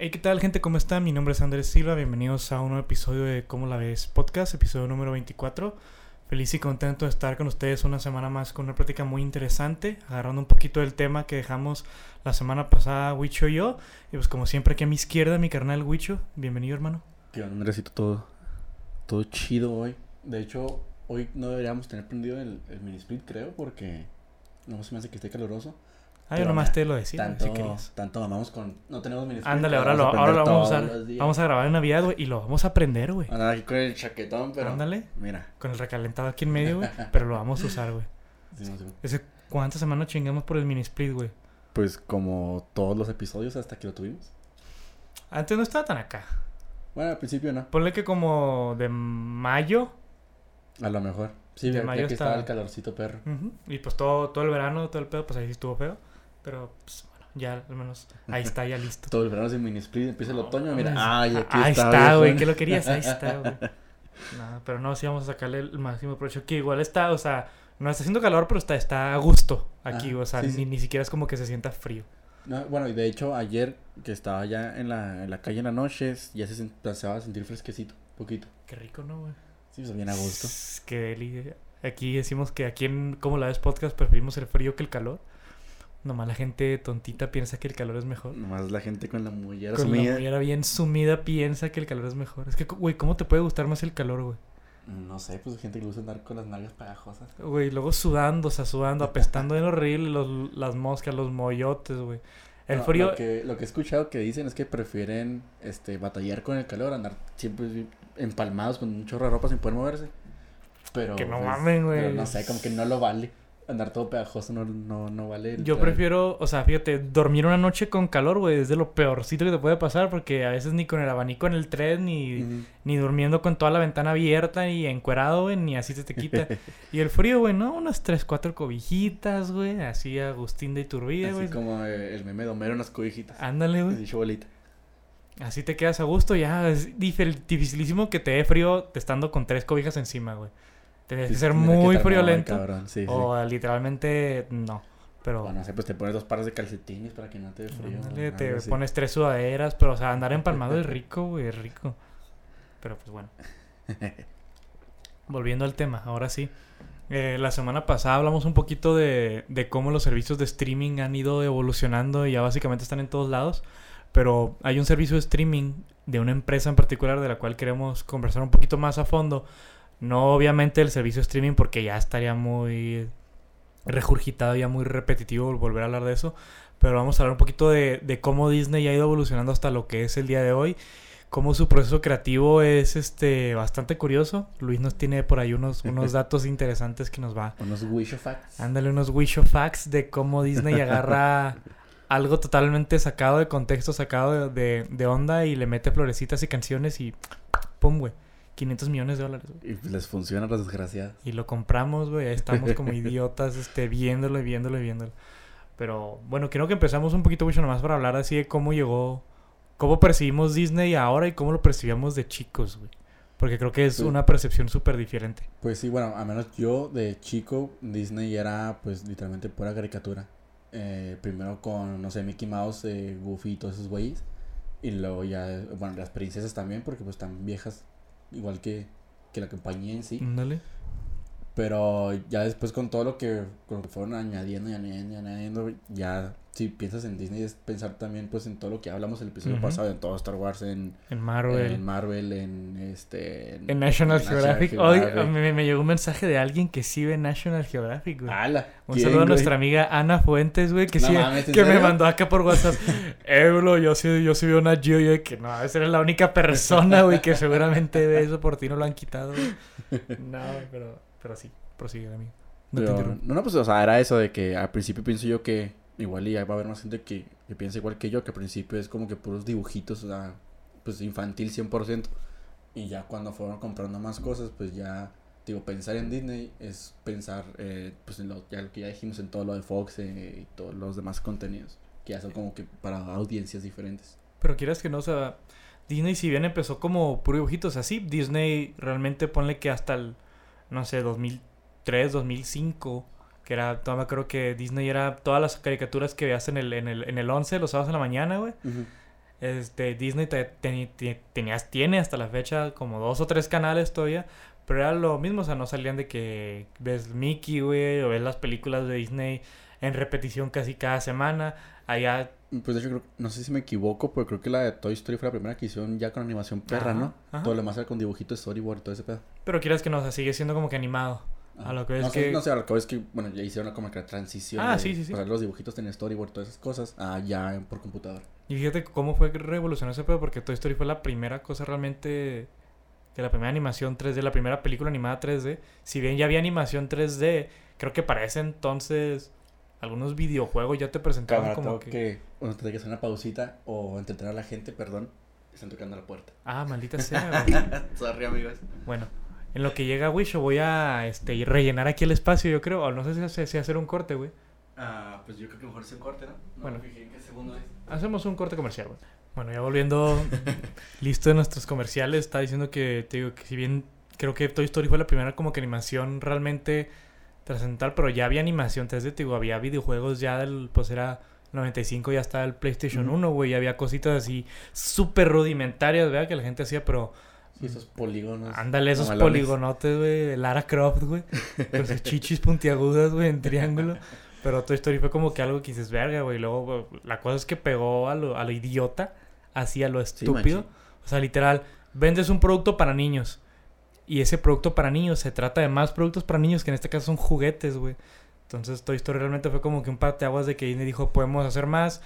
Hey, ¿qué tal, gente? ¿Cómo están? Mi nombre es Andrés Silva. Bienvenidos a un nuevo episodio de ¿Cómo la ves? Podcast, episodio número 24. Feliz y contento de estar con ustedes una semana más con una plática muy interesante, agarrando un poquito del tema que dejamos la semana pasada, Wicho y yo. Y pues, como siempre, aquí a mi izquierda, mi carnal Wicho. Bienvenido, hermano. ¿Qué onda, Andresito? Todo, todo chido hoy. De hecho, hoy no deberíamos tener prendido el, el mini split, creo, porque no se me hace que esté caluroso. Ah, yo nomás te lo decía, tanto, si querías. tanto mamamos con. No tenemos mini split. Ándale, ahora lo, vamos a ahora lo vamos a usar. Vamos a grabar en Navidad, güey, y lo vamos a aprender, güey. Andar aquí con el chaquetón, pero. Ándale, Mira. con el recalentado aquí en medio, güey. pero lo vamos a usar, güey. sí, sí. Ese, ¿Cuántas semanas chingamos por el mini split, güey? Pues como todos los episodios hasta que lo tuvimos. Antes no estaba tan acá. Bueno, al principio no. Ponle que como de mayo. A lo mejor. Sí, De mayo que estaba el calorcito perro. Y pues todo, todo el verano, todo el pedo, pues ahí sí estuvo feo. Pero, pues bueno, ya al menos ahí está, ya listo. Todo el verano sin mini split, empieza el otoño. Mira, ay, aquí ahí está. güey. ¿Qué lo querías? Ahí está, güey. No, pero no, sí vamos a sacarle el máximo provecho. Que igual está, o sea, no está haciendo calor, pero está, está a gusto aquí. O sea, sí, sí. Ni, ni siquiera es como que se sienta frío. No, bueno, y de hecho, ayer que estaba ya en la, en la calle en la noche, ya se empezaba a sentir fresquecito, poquito. Qué rico, ¿no, güey? Sí, pues bien a gusto. Qué deli. Aquí decimos que aquí en Como la ves podcast preferimos el frío que el calor. Nomás la gente tontita piensa que el calor es mejor. Nomás la gente con la mullera Con la sumida. mollera bien sumida piensa que el calor es mejor. Es que, güey, ¿cómo te puede gustar más el calor, güey? No sé, pues gente que le gusta andar con las nalgas pegajosas. Güey, luego sudando, o sea, sudando, apestando en horrible los, las moscas, los moyotes, güey. El No, frío... Lo que, lo que he escuchado que dicen es que prefieren este, batallar con el calor, andar siempre empalmados con un chorro de ropa sin poder moverse. Pero. Que no pues, mamen, güey. pero no sé, como que no lo vale. Andar todo pegajoso no, no, no vale. el Yo prefiero, o sea, fíjate, dormir una noche con calor, güey, es de lo peorcito que te puede pasar porque a veces ni con el abanico en el tren, ni, ni durmiendo con toda la ventana abierta y encuerado, güey, ni así se te quita. y el frío, güey, ¿no? Unas tres, cuatro cobijitas, güey, así Agustín de Iturbide, Así güey. como eh, el meme de Homero las cobijitas. Ándale, güey. Dicho bolita. Así te quedas a gusto, ya. Es dificilísimo que te dé frío estando con tres cobijas encima, güey. Tienes que ser que muy friolento. sí, sí. O literalmente no. Pero O no sé, pues te pones dos pares de calcetines para que no te dé frío. ándale, algo te así. pones tres sudaderas, pero o sea, andar empalmado es rico, güey, es rico. Pero pues bueno. Volviendo al tema, ahora sí. Eh, la semana pasada hablamos un poquito de, de cómo los servicios de streaming han ido evolucionando y ya básicamente están en todos lados. Pero hay un servicio de streaming de una empresa en particular de la cual queremos conversar un poquito más a fondo. No obviamente el servicio streaming porque ya estaría muy regurgitado, ya muy repetitivo volver a hablar de eso. Pero vamos a hablar un poquito de, de cómo Disney ha ido evolucionando hasta lo que es el día de hoy. Cómo su proceso creativo es este bastante curioso. Luis nos tiene por ahí unos, unos datos interesantes que nos va Unos wish of facts. Ándale unos wish of facts de cómo Disney agarra algo totalmente sacado de contexto, sacado de, de- de onda y le mete florecitas y canciones y pum, güey. 500 millones de dólares, güey. Y les funciona a las desgraciadas. Y lo compramos, güey. Ahí estamos como idiotas, este, viéndolo y viéndolo y viéndolo. Pero bueno, creo que empezamos un poquito mucho nomás para hablar así de cómo llegó, cómo percibimos Disney ahora y cómo lo percibíamos de chicos, güey. Porque creo que es Sí. una percepción súper diferente. Pues sí, bueno, a menos yo de chico, Disney era pues literalmente pura caricatura. Eh, primero con, no sé, Mickey Mouse, eh, Goofy y todos esos güeyes. Y luego ya, bueno, las princesas también, porque pues están viejas, igual que, que la compañía en sí. Ándale. Pero ya después con todo lo que, con lo que fueron añadiendo y añadiendo y añadiendo, ya si piensas en Disney es pensar también pues en todo lo que hablamos el episodio pasado, en todo Star Wars, en En Marvel. en Marvel, en este... En National en Geographic. Hoy Geographic. me, me llegó un mensaje de alguien que sí ve National Geographic, güey. ¡Hala! un ¿Quién, saludo a nuestra amiga Ana Fuentes, güey, que No sí, mames, ¿en que me mandó acá por WhatsApp. Bro, yo sí, yo sí veo una Geo, yo que no, esa eres la única persona, güey, que seguramente ve eso por ti, no lo han quitado, güey. No, pero, pero sí, prosigue, amigo. No te Pero, interrumpo. no, no, pues, o sea, era eso de que al principio pienso yo que igual y va a haber más gente que, que piensa igual que yo, que al principio es como que puros dibujitos, o sea, pues infantil 100%. Y ya cuando fueron comprando más cosas, pues ya, digo, pensar en Disney es pensar, eh, pues en lo, ya lo que ya dijimos, en todo lo de Fox eh, y todos los demás contenidos, que ya son como que para audiencias diferentes. Pero quieras que no, o sea, Disney si bien empezó como puro dibujitos así, Disney realmente ponle que hasta el, no sé, 2003, 2005, que era, todavía creo que Disney era todas las caricaturas que veías en el, en el, en el 11, los sábados en la mañana, güey. Este, Disney te- te- te- tenías, tiene hasta la fecha como dos o tres canales todavía. Pero era lo mismo, o sea, no salían de que ves Mickey, güey, o ves las películas de Disney en repetición casi cada semana. Allá Pues de hecho, creo, no sé si me equivoco, pero creo que la de Toy Story fue la primera que hicieron ya con animación perra, Ajá, ¿no? ajá. Todo lo demás era con dibujitos, storyboard, todo ese pedo. Pero quieras que no, o sea, sigue siendo como que animado. A lo que ves no, sé- que- no sé, a lo que ves que, bueno, ya hicieron como que la transición. Ah, de sí, sí, sí. pasar los dibujitos en storyboard, todas esas cosas, ah, ya por computadora. Y fíjate cómo fue que revolucionó ese pedo, porque Toy Story fue la primera cosa realmente. De la primera animación 3D, la primera película animada 3D. Si bien ya había animación 3D, creo que para ese entonces algunos videojuegos ya te presentaban Cámara, como que... que... Bueno, te que hacer una pausita o entretener a la gente, perdón. Están tocando la puerta. Ah, maldita sea, güey. Sorry, amigos. Bueno, en lo que llega Wisho voy a este, y rellenar aquí el espacio, yo creo. O no sé si, si hacer un corte, güey. Ah, pues yo creo que mejor es un corte, ¿no? No Bueno. fijé qué segundo es. Hacemos un corte comercial, güey. Bueno, ya volviendo listo de nuestros comerciales, está diciendo que, te digo, que si bien creo que Toy Story fue la primera como que animación realmente trascendental, pero ya había animación 3D, te digo, había videojuegos ya del, pues era 95, ya estaba el PlayStation Ujú. 1, güey, había cositas así súper rudimentarias, ¿verdad? Que la gente hacía, pero Sí, esos polígonos. ándale, esos mamalones. poligonotes, güey, Lara Croft, güey, con sus chichis puntiagudas, güey, en triángulo. Pero Toy Story fue como que algo que dices, verga, güey. Luego, la cosa es que pegó a lo, a lo idiota, así a lo estúpido. o sea, literal, vendes un producto para niños. Y ese producto para niños se trata de más productos para niños, que en este caso son juguetes, güey. Entonces, Toy Story realmente fue como que un parteaguas de que Disney dijo, podemos hacer más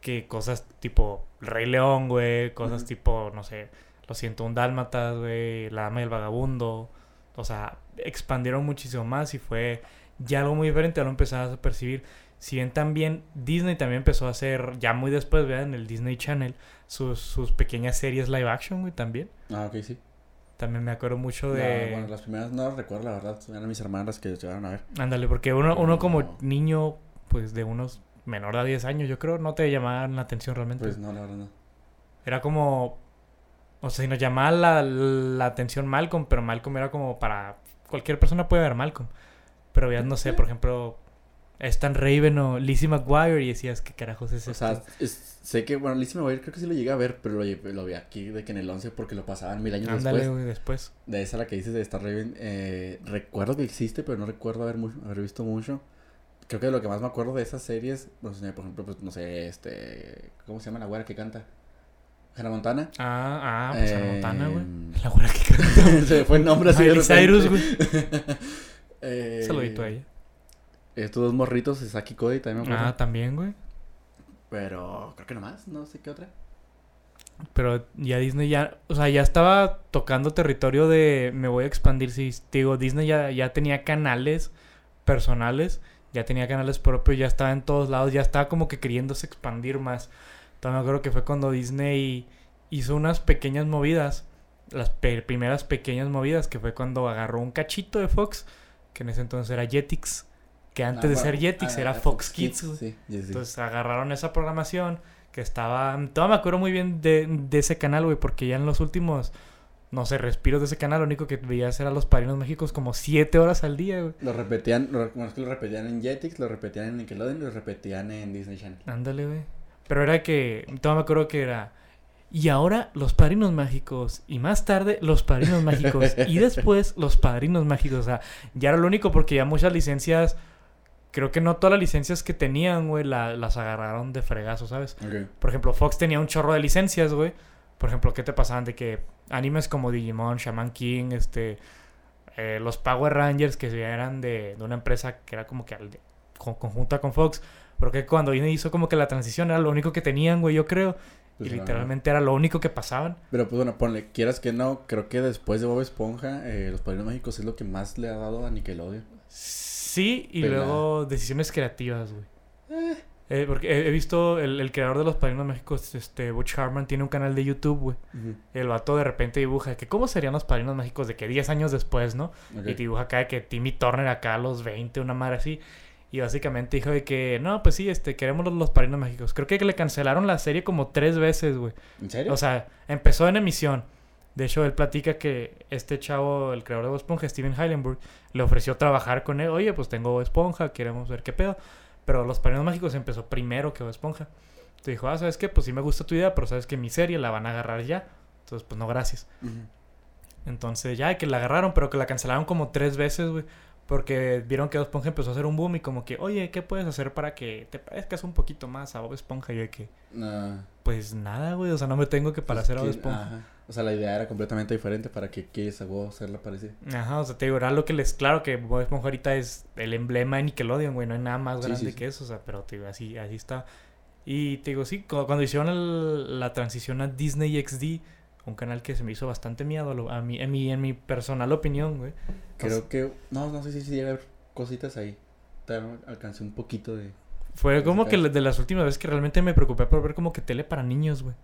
que cosas tipo Rey León, güey. Cosas tipo, no sé, Lo siento, un Dálmatas, güey. La Dama y el Vagabundo. O sea, expandieron muchísimo más y fue ya algo muy diferente. Ya lo empezabas a percibir. Si bien también Disney también empezó a hacer, ya muy después, vean, en el Disney Channel, sus, sus pequeñas series live action, güey, también. Ah, ok, sí. También me acuerdo mucho No, de... bueno, las primeras no las recuerdo, la verdad. Eran mis hermanas que llegaron a ver. Ándale, porque uno, uno como No. niño, pues de unos menor de 10 años, yo creo, no te llamaban la atención realmente. Pues no, la verdad no. Era como... O sea, si nos llamaba la, la atención Malcolm, pero Malcolm era como para... Cualquier persona puede ver Malcolm. Pero ya no sé, por ejemplo, Stan Raven o Lizzie McGuire y decías, ¿qué carajos es O esto? sea, es- sé que, bueno, Lizzie McGuire creo que sí lo llegué a ver, pero lo, vi aquí de que en el 11 porque lo pasaban mil años Ándale, después. güey, después. De esa la que dices de Star Raven, eh, recuerdo que existe, pero no recuerdo haber, mu- haber visto mucho. Creo que lo que más me acuerdo de esas series, pues, por ejemplo, pues, no sé, este, ¿cómo se llama la güera que canta? Hannah Montana. Ah, ah, pues Eh, Hannah Montana, güey. La güera que canta. se me fue el nombre así Miley. Cyrus, güey. eh, Saludito a ella. Estos dos morritos, Saki y Cody, también me acuerdo. Ah, también, güey. Pero creo que nomás, no sé qué otra. Pero ya Disney ya, o sea, ya estaba tocando territorio de me voy a expandir. Si te digo, Disney ya, ya tenía canales personales, ya tenía canales propios, ya estaba en todos lados, ya estaba como que queriéndose expandir más. Entonces me acuerdo que fue cuando Disney hizo unas pequeñas movidas, las pe- primeras pequeñas movidas, que fue cuando agarró un cachito de Fox, que en ese entonces era Jetix, que antes de ser Jetix ah, era Fox Kids, güey. Sí, sí. Entonces agarraron esa programación que estaba... Todavía me acuerdo muy bien de, de ese canal, güey, porque ya en los últimos, no sé, respiros de ese canal, lo único que veías era Los Padrinos Méxicos como siete horas al día, güey. Lo repetían, lo, bueno, es que lo repetían en Jetix, lo repetían en Nickelodeon lo repetían en Disney Channel. Ándale, güey. Pero era que... Todavía me acuerdo que era... Y ahora Los Padrinos Mágicos. Y más tarde Los Padrinos Mágicos. y después Los Padrinos Mágicos. O sea, ya era lo único porque ya muchas licencias... Creo que no todas las licencias que tenían, güey, la- las agarraron de fregazo, ¿sabes? Por ejemplo, Fox tenía un chorro de licencias, güey. Por ejemplo, ¿qué te pasaban de que animes como Digimon, Shaman King, este, eh, los Power Rangers que eran de, de una empresa que era como que al- con- conjunta con Fox, pero que cuando Disney hizo como que la transición era lo único que tenían, güey, yo creo, Pues, y no, literalmente era lo único que pasaban. Pero pues bueno, ponle, quieras que no, creo que después de Bob Esponja, eh, Los Padrinos Mágicos es lo que más le ha dado a Nickelodeon. Sí, y Pelada. luego decisiones creativas, güey. Eh, porque he, he visto el, el creador de los Padrinos Mágicos, este, Butch Hartman, tiene un canal de YouTube, güey. El vato de repente dibuja que cómo serían los padrinos mágicos de que 10 años después, ¿no? Y dibuja acá de que Timmy Turner acá a los 20, una madre así. Y básicamente dijo de que, no, pues sí, este, queremos los, los padrinos mágicos. Creo que le cancelaron la serie como tres veces, güey. ¿En serio? O sea, empezó en emisión. De hecho, él platica que este chavo, el creador de Bob Esponja, Steven Heilenberg, le ofreció trabajar con él. Oye, pues tengo Bob Esponja, queremos ver qué pedo. Pero Los Padrinos Mágicos empezó primero que Bob Esponja. Te dijo, ah, ¿sabes qué? Pues sí me gusta tu idea, pero sabes que mi serie la van a agarrar ya. Entonces, pues no, gracias. Entonces, ya, que la agarraron, pero que la cancelaron como tres veces, güey. Porque vieron que Bob Esponja empezó a hacer un boom y como que, oye, ¿qué puedes hacer para que te parezcas un poquito más a Bob Esponja? Y yo de que, Ah, pues nada, güey, o sea, no me tengo que pues parecer a Bob que- Esponja. ajá. O sea, la idea era completamente diferente para que quieres a huevo hacerla parecida. Ajá, o sea, te digo, era lo que les... Claro que Bob Esponja ahorita es el emblema de Nickelodeon, güey, no hay nada más grande sí, sí. que eso, o sea, pero te digo, así, así está. Y te digo, sí, cu- cuando hicieron el- la transición a Disney XD, un canal que se me hizo bastante miedo a, mí, en, mi, en mi personal opinión, güey. Creo que... No, no sé si, si llega a haber cositas ahí. Alcancé un poquito de... Fue como que de las últimas veces que realmente me preocupé por ver como que tele para niños, güey.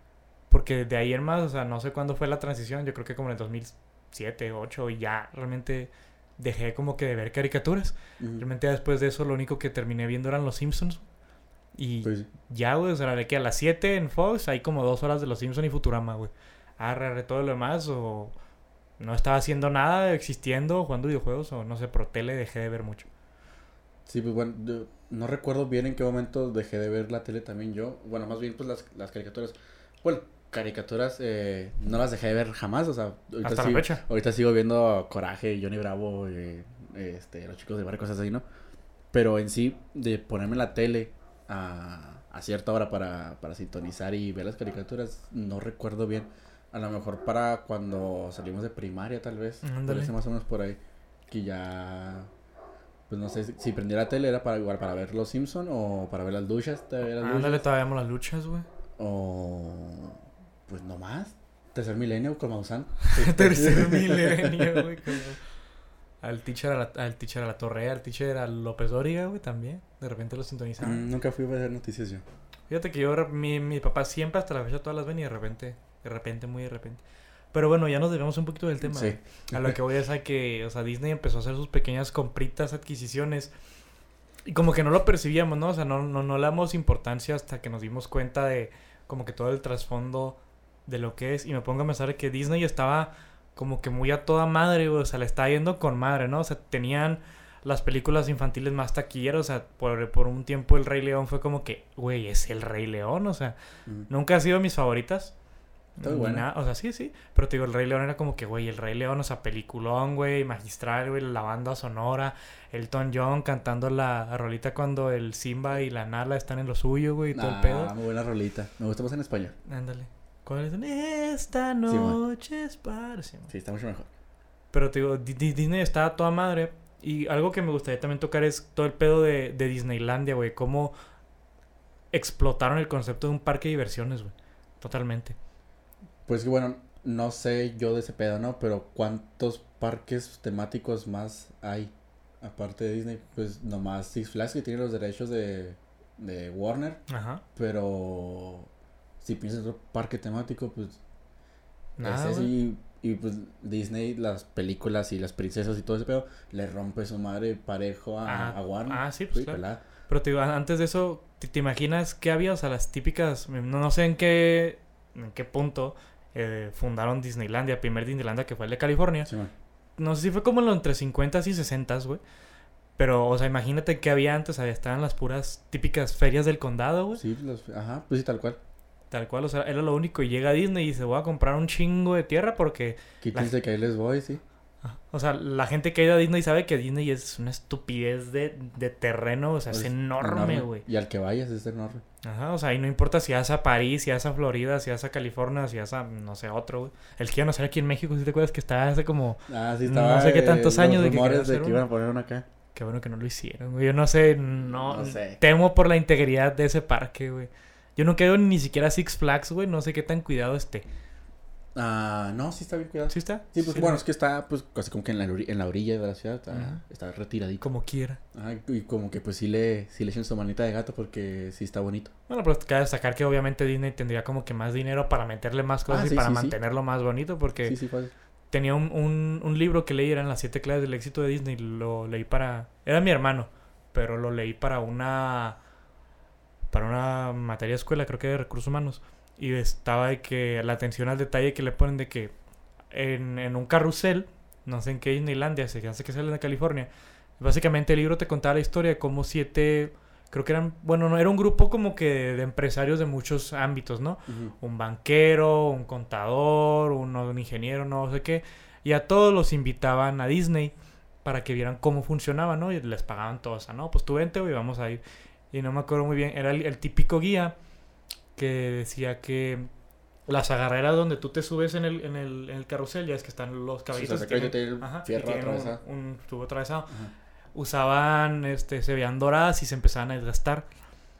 Porque de ahí en más, o sea, no sé cuándo fue la transición, yo creo que como en el 2007, 2008, y ya realmente dejé como que de ver caricaturas. Realmente después de eso lo único que terminé viendo eran Los Simpsons. Y Pues ya, güey, o sea, de que a las 7 en Fox hay como dos horas de Los Simpsons y Futurama, güey. Arre, todo lo demás, o no estaba haciendo nada, existiendo, jugando videojuegos, o no sé, por tele dejé de ver mucho. Sí, pues bueno, yo no recuerdo bien en qué momento dejé de ver la tele también yo. Bueno, más bien pues las, las caricaturas. Bueno, caricaturas eh, no las dejé de ver jamás, o sea, ahorita, Hasta la sigo, fecha. ahorita sigo viendo Coraje, Johnny Bravo, eh, este, los chicos de barrio, cosas así, ¿no? Pero en sí, de ponerme la tele a, a cierta hora para, para sintonizar y ver las caricaturas, no recuerdo bien. A lo mejor para cuando salimos de primaria, tal vez. Ser más o menos por ahí. Que ya pues no sé si, prendía la tele era para igual para ver los Simpson o para ver las luchas, Ándale, todavía vemos las luchas, güey. o pues no más. Tercer milenio con Maussan. Tercer milenio, güey. como- Al teacher a la, al teacher a la Torre, al teacher a López Dóriga, güey, también. De repente lo sintonizaban. Mm, Nunca fui a ver noticias yo. Fíjate que yo, mi, mi papá siempre hasta la fecha todas las ven y de repente, de repente, muy de repente. Pero bueno, ya nos debemos un poquito del tema. Sí. A lo que voy es a que, o sea, Disney empezó a hacer sus pequeñas compritas, adquisiciones. Y como que no lo percibíamos, ¿no? O sea, no, no, no le damos importancia hasta que nos dimos cuenta de como que todo el trasfondo de lo que es. Y me pongo a pensar que Disney estaba como que muy a toda madre, güey. O sea, le estaba yendo con madre, ¿no? O sea, tenían las películas infantiles más taquilleras. O sea, por, por un tiempo el Rey León fue como que, güey, es el Rey León. O sea, Mm. nunca ha sido mis favoritas. Está muy buena. O sea, sí, sí. Pero te digo, el Rey León era como que, güey, el Rey León, o sea, peliculón, güey, magistral, güey, la banda sonora, Elton John cantando la rolita cuando el Simba y la Nala están en lo suyo, güey, y todo el Ah, pedo. muy buena rolita. Me gusta más en español. Ándale. ¿Cuál es? Esta noche es para... sí. Sí, está mucho mejor. Pero te digo, Di- Di- Disney está a toda madre. Y algo que me gustaría también tocar es todo el pedo de, de Disneylandia, güey. Cómo explotaron el concepto de un parque de diversiones, güey. Totalmente. Pues que bueno, no sé yo de ese pedo, ¿no? Pero ¿cuántos parques temáticos más hay? Aparte de Disney, pues nomás Six Flags que tiene los derechos de, de Warner. Ajá. Pero si piensas en otro parque temático, pues Nada, ese güey. sí. Y pues Disney, las películas y las princesas y todo ese pedo, le rompe su madre parejo a, Ah, a Warner. ah, sí, pues, claro. Pero te digo, antes de eso, ¿te, te imaginas qué había? O sea, las típicas, no, no sé en qué, en qué punto eh, fundaron Disneylandia, primer Disneylandia que fue el de California. Sí. No sé si fue como lo entre 50 y 60, güey. Pero, o sea, imagínate qué había antes, sea, estaban las puras típicas ferias del condado, güey. Sí, los- ajá, pues sí, tal cual. Tal cual, o sea, era lo único. Y llega Disney y dice, voy a comprar un chingo de tierra porque... Quítense que ahí les voy, sí. O sea, la gente que ha ido a Disney sabe que Disney es una estupidez de, de terreno, o sea, es enorme, güey. Y al que vayas es enorme. Ajá, o sea, y no importa si vas a París, si vas a Florida, si vas a California, si vas a, no sé, otro, güey. El que iba a nacer aquí en México, si te acuerdas que estaba hace como... Ah, sí, No estaba. sé qué tantos años de que de hacer iban a poner uno acá. Qué bueno que no lo hicieron, güey. Yo no sé, no... No sé. Temo por la integridad de ese parque, güey. Yo no quedo ni siquiera Six Flags, güey. No sé qué tan cuidado esté. Ah, no, sí está bien cuidado. ¿Sí está? Sí, pues bueno, es que está pues casi como que en la, ori- en la orilla de la ciudad, está, Ajá. está retiradito. Como quiera. Ajá, y como que pues sí le, sí le echan su manita de gato porque sí está bonito. Bueno, pero cabe destacar que obviamente Disney tendría como que más dinero para meterle más cosas Ah, y para sí, mantenerlo más bonito porque Sí, sí, fácil. tenía un, un, un libro que leí, eran las siete claves del éxito de Disney. Lo leí para... Era mi hermano, pero lo leí para una... Para una materia de escuela, creo que de recursos humanos. Y estaba de que la atención al detalle que le ponen de que en, en un carrusel, no sé en qué Disneylandia, se hace que sale de California. Básicamente el libro te contaba la historia de cómo siete creo que eran, bueno, no, era un grupo como que de empresarios de muchos ámbitos, ¿no? Un banquero, un contador, un, un ingeniero, no sé qué. Y a todos los invitaban a Disney para que vieran cómo funcionaba, ¿no? Y les pagaban todo, o sea, no, pues tú vente, vamos a ir. Y no me acuerdo muy bien, era el, el típico guía que decía que las agarreras donde tú te subes en el, en el, en el carrusel, ya es que están los Sí, caballitos. que tienen- el ajá, y fierro tienen un- tubo atravesado. Ajá. Usaban, este, se veían doradas y se empezaban a desgastar.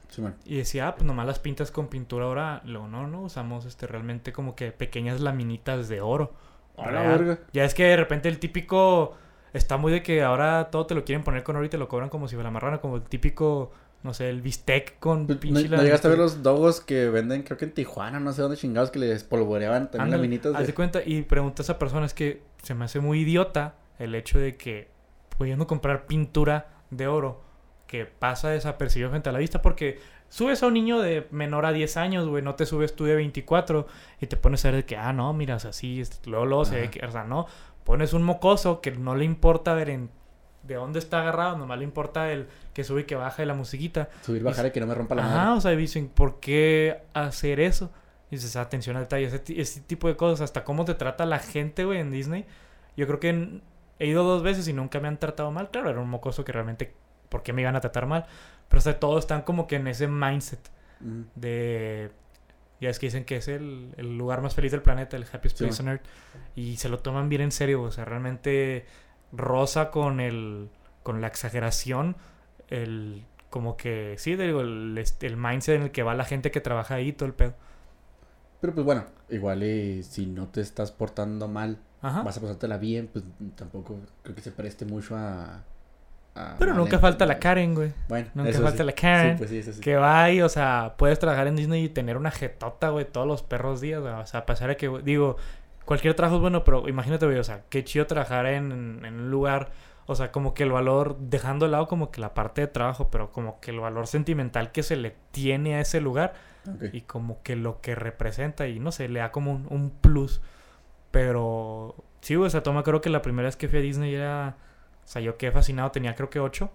Sí. Y decía, ah, pues nomás las pintas con pintura ahora. Luego, no, no, usamos este realmente como que pequeñas laminitas de oro. A la Real. verga. Ya es que de repente el típico está muy de que ahora todo te lo quieren poner con oro y te lo cobran como si fuera marrana, como el típico, no sé, el bistec con Pues, ¿No, pinche no llegaste a ver los dogos que venden, creo que en Tijuana, no sé dónde chingados, que les polvoreaban también Ándale, laminitas haz de cuenta y pregunta a esa persona, es que se me hace muy idiota el hecho de que pudiendo comprar pintura de oro que pasa desapercibido frente a la vista porque subes a un niño de menor a 10 años, güey, no te subes tú de 24 y te pones a ver de que, ah, no, mira, o sea, sí, luego, luego se ve que, o sea, no, pones un mocoso que no le importa ver en de dónde está agarrado, nomás le importa el que sube y que baja de la musiquita. Subir, bajar y que no me rompa la Ajá, madre. o sea, dicen, ¿por qué hacer eso? Y dices, atención al detalle, ese, ti- ese tipo de cosas, hasta cómo te trata la gente, güey, en Disney. Yo creo que en- he ido dos veces y nunca me han tratado mal. Claro, era un mocoso que realmente, ¿por qué me iban a tratar mal? Pero o sea, todos están como que en ese mindset de... Ya es que dicen que es el, el lugar más feliz del planeta, el happiest Sí, place on earth. Y se lo toman bien en serio, o sea, realmente rosa con el... con la exageración, el... como que, sí, digo, el, este, el mindset en el que va la gente que trabaja ahí, todo el pedo. Pero pues bueno, igual y si no te estás portando mal, Ajá. vas a pasártela bien, pues tampoco creo que se preste mucho a... a Pero nunca falta la Karen, güey. Bueno, Nunca falta sí. la Karen. Sí, pues sí, eso sí. Que va ahí, o sea, puedes trabajar en Disney y tener una jetota, güey, todos los perros días, güey. O sea, a pesar de que, digo, cualquier trabajo es bueno, pero imagínate, güey, o sea, qué chido trabajar en, en un lugar, o sea, como que el valor, dejando de lado como que la parte de trabajo, pero como que el valor sentimental que se le tiene a ese lugar y como que lo que representa y no sé, le da como un, un plus. Pero sí, güey, o sea, toma, creo que la primera vez que fui a Disney era, o sea, yo quedé fascinado, tenía creo que 8,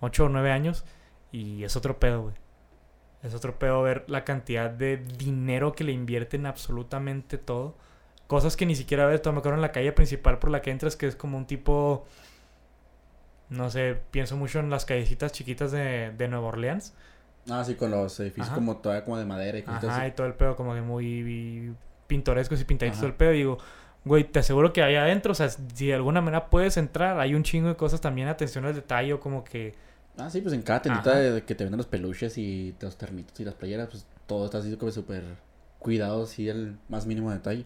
8 o 9 años y es otro pedo, güey. Es otro pedo ver la cantidad de dinero que le invierten absolutamente todo. Cosas que ni siquiera ves, toma, creo en la calle principal por la que entras, que es como un tipo, no sé, pienso mucho en las callecitas chiquitas de, de Nueva Orleans. Ah, sí, con los edificios Ajá. como todavía como de madera y cosas Ajá, así. y todo el pedo como de muy pintorescos y pintaditos todo el pedo. Digo, güey, te aseguro que ahí adentro, o sea, si de alguna manera puedes entrar, hay un chingo de cosas también, atención al detalle, o como que... Ah, sí, pues en cada tendita Ajá. de, que te venden los peluches y los termitos y las playeras, pues todo está así como súper cuidado, sí, el más mínimo detalle.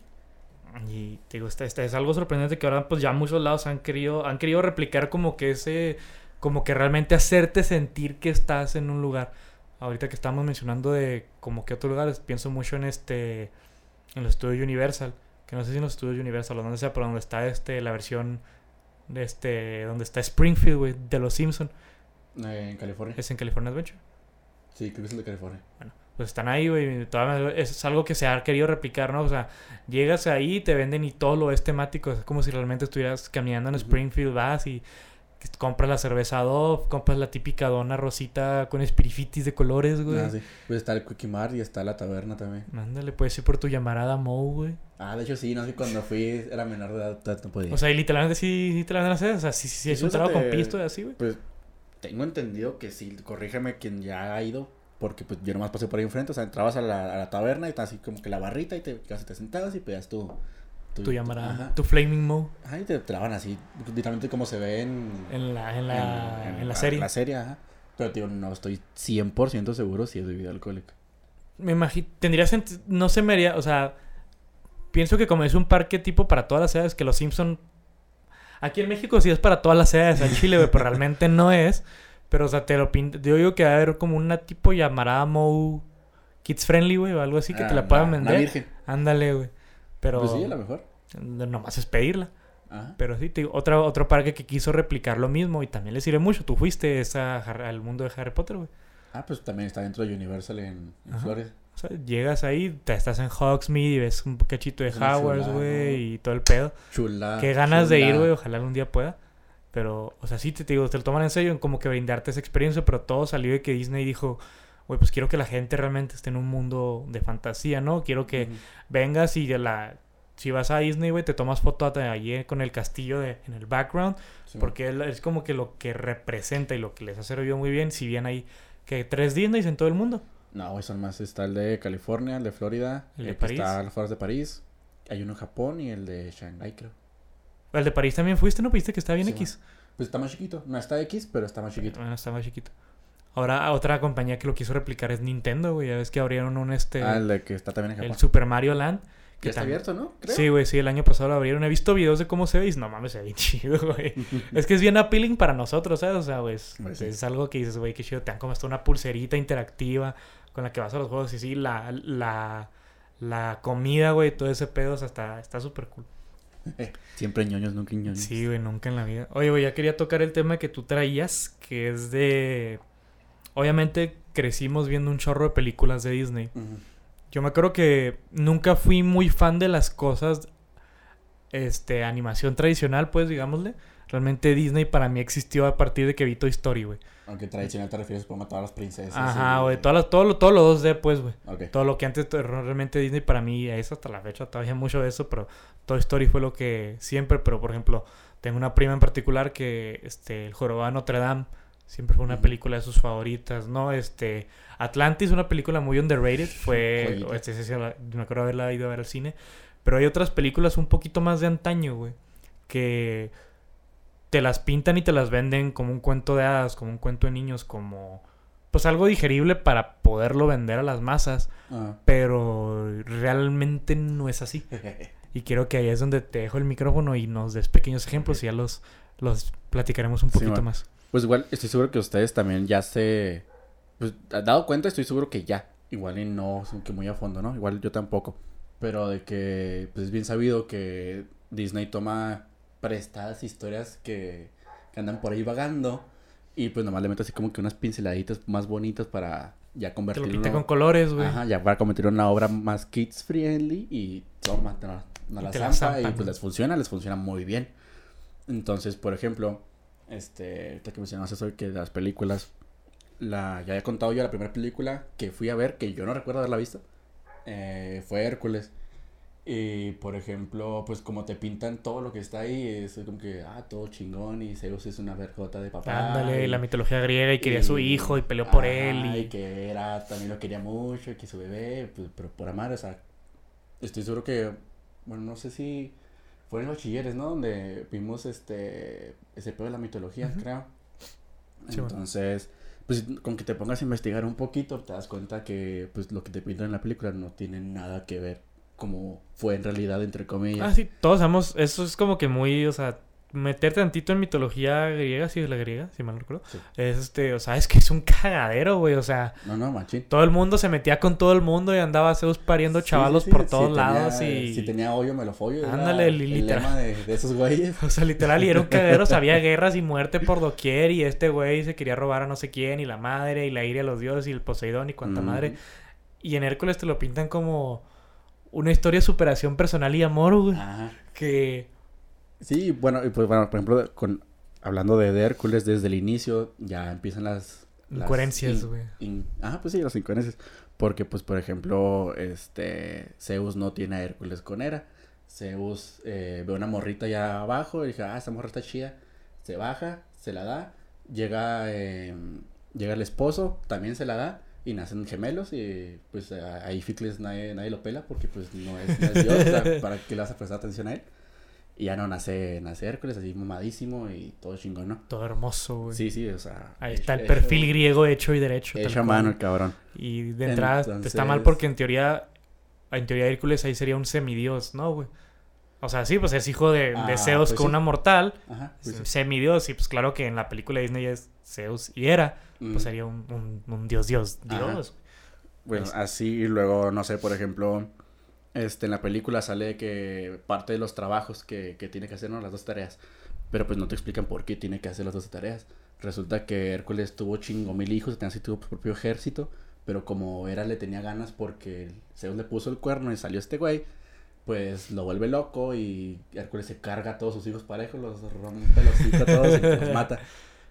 Y te digo, este, este es algo sorprendente que ahora pues ya muchos lados han querido, han querido replicar como que ese, como que realmente hacerte sentir que estás en un lugar. Ahorita que estamos mencionando de como que otros lugares, pienso mucho en este, en los estudios Universal, que no sé si en los estudios Universal o donde sea, pero donde está este, la versión de este, donde está Springfield, güey, de los Simpson, Eh, en California. es en California Adventure. Sí, creo que es de California. Pues están ahí, güey. Es algo que se ha querido replicar, ¿no? O sea, llegas ahí y te venden y todo lo es temático. Es como si realmente estuvieras caminando en. Springfield, vas y compras la cerveza Dove, compras la típica dona rosita con espirifitis de colores, güey. Ah, sí. Pues está el Quickie Mart y está la taberna también. Mándale, puedes ir por tu llamarada Moe, güey. Ah, de hecho sí, no sé, cuando fui era menor de edad, no podía. O sea, y literalmente sí, sí te la van a hacer. O sea, sí, sí, sí, es un trago con pisto y así, güey. Pues tengo entendido que sí, corrígeme quien ya ha ido, porque pues yo nomás pasé por ahí enfrente, o sea, entrabas a la, a la taberna y está así como que la barrita y te, casi te sentabas y pedías tu... Tu llamarada, Ajá. tu Flaming Moe. Ajá, y te traban así, literalmente como se ve en... En la, en la, en, la serie. la serie, ajá. Pero, tío, no estoy 100% seguro si es bebida alcohólica. Me imagino, tendría sentido, no se me haría, o sea, pienso que como es un parque tipo para todas las edades, que los Simpson, aquí en México sí es para todas las edades, al Chile, güey, pero realmente no es, pero o sea, te lo pinto, yo digo que va a haber como una tipo llamada Mo Kids Friendly, güey, o algo así que te Ah, la puedan una- una vender. virgen. Ándale, güey. Pero Pues sí, a lo mejor. nomás es pedirla. Ajá. Pero sí, te digo, otra, otro parque que quiso replicar lo mismo y también le sirve mucho. Tú fuiste esa, al mundo de Harry Potter, güey. Ah, pues también está dentro de Universal en, en. Florida. O sea, llegas ahí, te estás en Hogsmeade y ves un cachito de chulada, güey, y todo el pedo. Chula. Qué ganas de ir, güey, ojalá algún día pueda. Pero, o sea, sí te, te digo, te lo toman en serio en como que brindarte esa experiencia, pero todo salió de que Disney dijo, güey, pues quiero que la gente realmente esté en un mundo de fantasía, ¿no? Quiero que vengas y de la... Si vas a Disney, güey, te tomas foto allí con el castillo de, en el background, Sí, porque es como que lo que representa y lo que les ha servido muy bien, si bien hay que tres Disneys en todo el mundo. No, güey, son más. Está el de California, el de Florida, El de que París. Está las de París. Hay uno en Japón y el de Shanghai, creo. El de París también fuiste, ¿no? ¿Viste que está bien Sí, X? Pues está más chiquito. No está X, pero está más chiquito. Bueno, está más chiquito. Ahora, otra compañía que lo quiso replicar es Nintendo, güey. Ya ves que abrieron un este... Ah, el de que está también en el. Super Mario Land. Que está también- abierto, ¿no? Creo. Sí, güey, sí, el año pasado lo abrieron. He visto videos de cómo se ve y no mames, se ve bien chido, güey. es que es bien appealing para nosotros, ¿sabes? O sea, güey, es, Pues sí. es algo que dices, güey, qué chido. Te dan como hasta una pulserita interactiva con la que vas a los juegos. Y sí, la, la, la comida, güey, todo ese pedo, o sea, está está súper cool. Siempre ñoños, nunca ñoños. Sí, güey, nunca en la vida. Oye, güey, ya quería tocar el tema que tú traías, que es de... Obviamente crecimos viendo un chorro de películas de Disney. Yo me acuerdo que nunca fui muy fan de las cosas, este, animación tradicional, pues, digámosle. Realmente Disney para mí existió a partir de que vi Toy Story, güey. Aunque tradicional te refieres como a todas las princesas. Ajá, güey, todo, lo- todo, lo- todo lo 2D, pues, güey. Ok. Todo lo que antes realmente Disney para mí es hasta la fecha todavía mucho de eso, pero Toy Story fue lo que siempre, pero por ejemplo, tengo una prima en particular que este El Jorobado Notre Dame siempre fue una película de sus favoritas, ¿no? Este Atlantis, una película muy underrated, fue este, me acuerdo haberla ido a ver al cine, pero hay otras películas un poquito más de antaño, güey, que te las pintan y te las venden como un cuento de hadas, como un cuento de niños, como pues algo digerible para poderlo vender a las masas, Ah. pero realmente no es así. Y quiero que ahí es donde te dejo el micrófono y nos des pequeños ejemplos y ya los, los platicaremos un poquito más. Pues igual estoy seguro que ustedes también ya se... Pues han dado cuenta, estoy seguro que ya. Igual y no, que muy a fondo, ¿no? Igual yo tampoco. Pero de que pues es bien sabido que Disney toma prestadas historias que, que andan por ahí vagando. Y pues nomás le mete así como que unas pinceladitas más bonitas para ya Te lo convertirlo... pinté con colores, güey. Ajá, ya para convertirlo en una obra más kids friendly y toma, te la, no Y la te la zampa y pues les funciona, les funciona muy bien. Entonces, por ejemplo, este, ahorita que mencionaste eso que las películas, la, ya he contado yo la primera película que fui a ver, que yo no recuerdo haberla visto, eh, fue Hércules. Y por ejemplo, pues como te pintan todo lo que está ahí, es como que, ah, todo chingón y Zeus es una verjota de papá. Ándale, y- la mitología griega y quería a su y- hijo y peleó por él y... y que era también lo quería mucho y que su bebé pues, pero por amar o sea estoy seguro que bueno no sé si fue en bachilleres no donde vimos este ese pedo de la mitología creo Sí, bueno. entonces pues con que te pongas a investigar un poquito te das cuenta que pues lo que te pintan en la película no tiene nada que ver como fue en realidad entre comillas Ah, sí, todos sabemos, eso es como que muy, o sea, meter tantito en mitología griega, si es la griega, si mal no recuerdo. Sí. Es este, o sea, es que es un cagadero, güey, o sea, no no machín todo el mundo se metía con todo el mundo y andaba Zeus pariendo Sí, chavalos sí, por todos si lados tenía- y... si tenía hoyo me lo follo Ándale, el literal. lema de, de esos güeyes O sea, literal, y era un cagadero, o sea, había guerras y muerte por doquier, y este güey se quería robar a no sé quién, y la madre, y la ira a los dioses, y el Poseidón, y cuanta madre. Y en Hércules te lo pintan como una historia de superación personal y amor, güey. Ajá. Que... Sí, bueno, y pues bueno, por ejemplo, con, hablando de, de Hércules, desde el inicio ya empiezan las... las Incoherencias, in- güey. in- ah, pues sí, las incoherencias. Porque, pues, por ejemplo, este, Zeus no tiene a Hércules con Hera. Zeus eh, ve una morrita allá abajo y dice, ah, esa morra está chida. Se baja, se la da, llega, eh, llega el esposo, también se la da. Y nacen gemelos y pues ahí Ficles nadie, nadie lo pela porque pues no es, no es Dios, o sea, ¿para qué le vas a prestar atención a él? Y ya no nace, nace Hércules así mamadísimo y todo chingón, ¿no? Todo hermoso, güey. Sí, sí, o sea. Ahí hecho- está el hecho- perfil griego hecho y derecho. Hecho a mano el cabrón. Y de entrada está Entonces- mal porque en teoría, en teoría Hércules ahí sería un semidios, ¿no, güey? O sea, sí, pues es hijo de, de Ah, Zeus pues con sí. una mortal, Ajá. pues sí. semidios, y pues claro que en la película de Disney es Zeus y Hera, Mm. pues sería un, un, un dios, dios, Ajá. dios. Bueno, así y luego, no sé, por ejemplo, este, en la película sale que parte de los trabajos que, que tiene que hacer, ¿no? Las dos tareas. Pero pues no te explican por qué tiene que hacer las dos tareas. Resulta que Hércules tuvo chingo mil hijos, tenía así tuvo su propio ejército, pero como era le tenía ganas porque Zeus le puso el cuerno y salió este güey, pues lo vuelve loco y Hércules se carga a todos sus hijos parejos, los rompe los hijos a todos y los mata.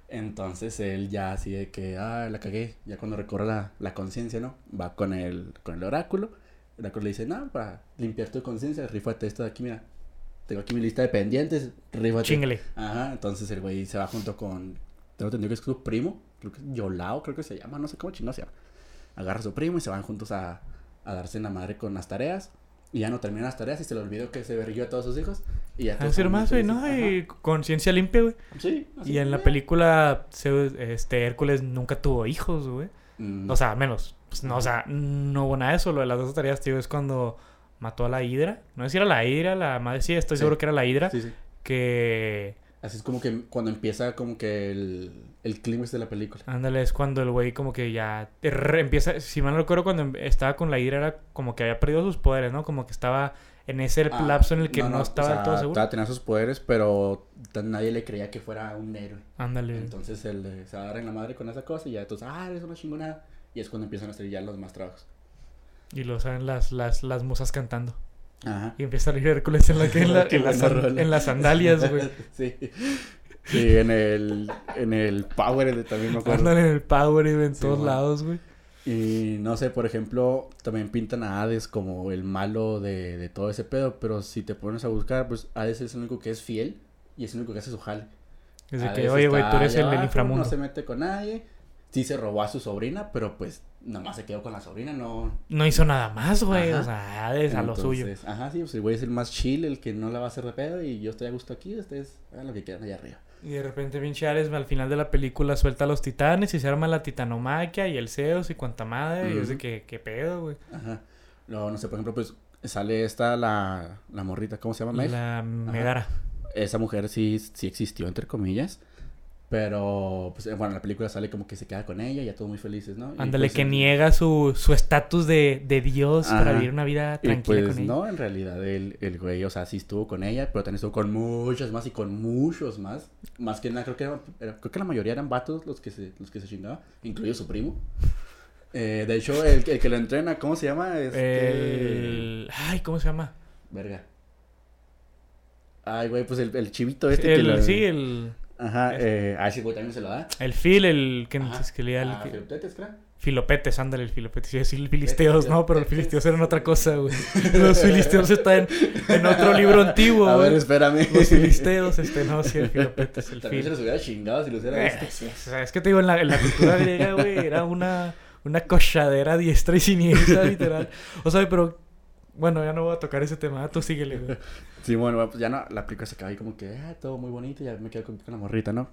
Entonces él ya así de que, ah, la cagué, ya cuando recorre la, la conciencia, ¿no? Va con el, con el oráculo. El oráculo le dice, no, para limpiar tu conciencia, rífate esto de aquí, mira. Tengo aquí mi lista de pendientes, rífate. Chingale. Ajá, entonces el güey se va junto con, tengo entendido que es su primo, creo que es Yolao, creo que se llama, no sé cómo chingado se llama. Agarra a su primo y se van juntos a, a darse en la madre con las tareas. Y ya no terminan las tareas y se le olvidó que se verguió a todos sus hijos. Y ya Así nomás, muy güey, ¿no? felices. Y conciencia limpia, güey. Ajá. Sí. así Y en la película, este, Hércules nunca tuvo hijos, güey. Mm, O sea, menos. Pues, no, o sea, no hubo nada de eso. Lo de las dos tareas, tío, es cuando mató a la Hidra. No sé si era la Hidra, la madre. Sí, estoy Sí. seguro que era la Hidra. Sí, sí. Que. Así es como que cuando empieza como que el, el clímax de la película. Ándale, es cuando el güey como que ya re- empieza, si mal no recuerdo, cuando em- estaba con la Hidra era como que había perdido sus poderes, ¿no? Como que estaba en ese Ah, lapso en el que no, estaba sea, todo seguro. todavía tenía sus poderes, pero nadie le creía que fuera un héroe. Ándale. Entonces él se agarra en la madre con esa cosa y ya entonces, ah, eres una chingonada. Y es cuando empiezan a hacer ya los más trabajos. Y lo saben las, las, las musas cantando. Ajá. Y empieza a Hércules en, la, en, la- Qué en las, en sandalias, güey. sí. Sí, en el, en el Power también me acuerdo. Andan en el Power en Sí, todos lados, güey. Y no sé, por ejemplo, también pintan a Hades como el malo de, de todo ese pedo, pero si te pones a buscar, pues Hades es el único que es fiel y es el único que hace su jale. Desde que, oye, güey, tú eres el del inframundo. No se mete con nadie. Sí se robó a su sobrina, pero pues nomás se quedó con la sobrina, no... No hizo nada más, güey. Ajá. O sea, Hades a lo suyo. Ajá, sí, pues el güey es el más chill, el que no la va a hacer de pedo y yo estoy a gusto aquí, ustedes hagan lo que quieran allá arriba. Y de repente, pinche Ares, al final de la película suelta a los titanes y se arma la titanomaquia y el Zeus y cuanta madre. Y es de que, qué pedo, güey. Ajá. Luego, no sé, por ejemplo, pues sale esta, la, la morrita, ¿cómo se llama? La Megara. esa mujer sí, sí existió, entre comillas. Pero, pues, eh, bueno, en la película sale como que se queda con ella y ya todos muy felices, ¿no? Ándale, pues, que niega su su estatus de, de Dios para vivir una vida Y tranquila pues con ella. no, en realidad el, el güey, o sea, sí estuvo con ella, pero también estuvo con muchas más y con muchos más. Más que nada, creo que, era- creo que la mayoría eran vatos los que se, los que se chingaban, incluido su primo. Eh, de hecho, el, el que lo entrena, ¿cómo se llama? Este... El... Ay, ¿cómo se llama? Verga. Ay, güey, pues el, el chivito este que el, lo... Sí, el, Ajá, eh, a ese güey también se lo da. el Phil, el que, Ajá. es que leía el Ah, que- Filoctetes, creo. Filopetes, ándale, el Filopetes. Iba a decir filisteos, no, pero el Filopetes. filisteos eran otra cosa, güey. Los filisteos están en otro libro antiguo, A ver, güey. espérame. Los filisteos, este, no, sí, el Filopetes, el También se Fil. los hubiera chingado si los hubiera Eh, visto. sí, o sea, es que te digo, en la, en la cultura griega, güey, era una, una cochadera diestra y siniestra, literal. O sea, pero, bueno, ya no voy a tocar ese tema, tú síguele, güey. Sí, bueno, pues ya no, la película se acaba ahí como que, ah, todo muy bonito, ya me quedo con, con la morrita, ¿no?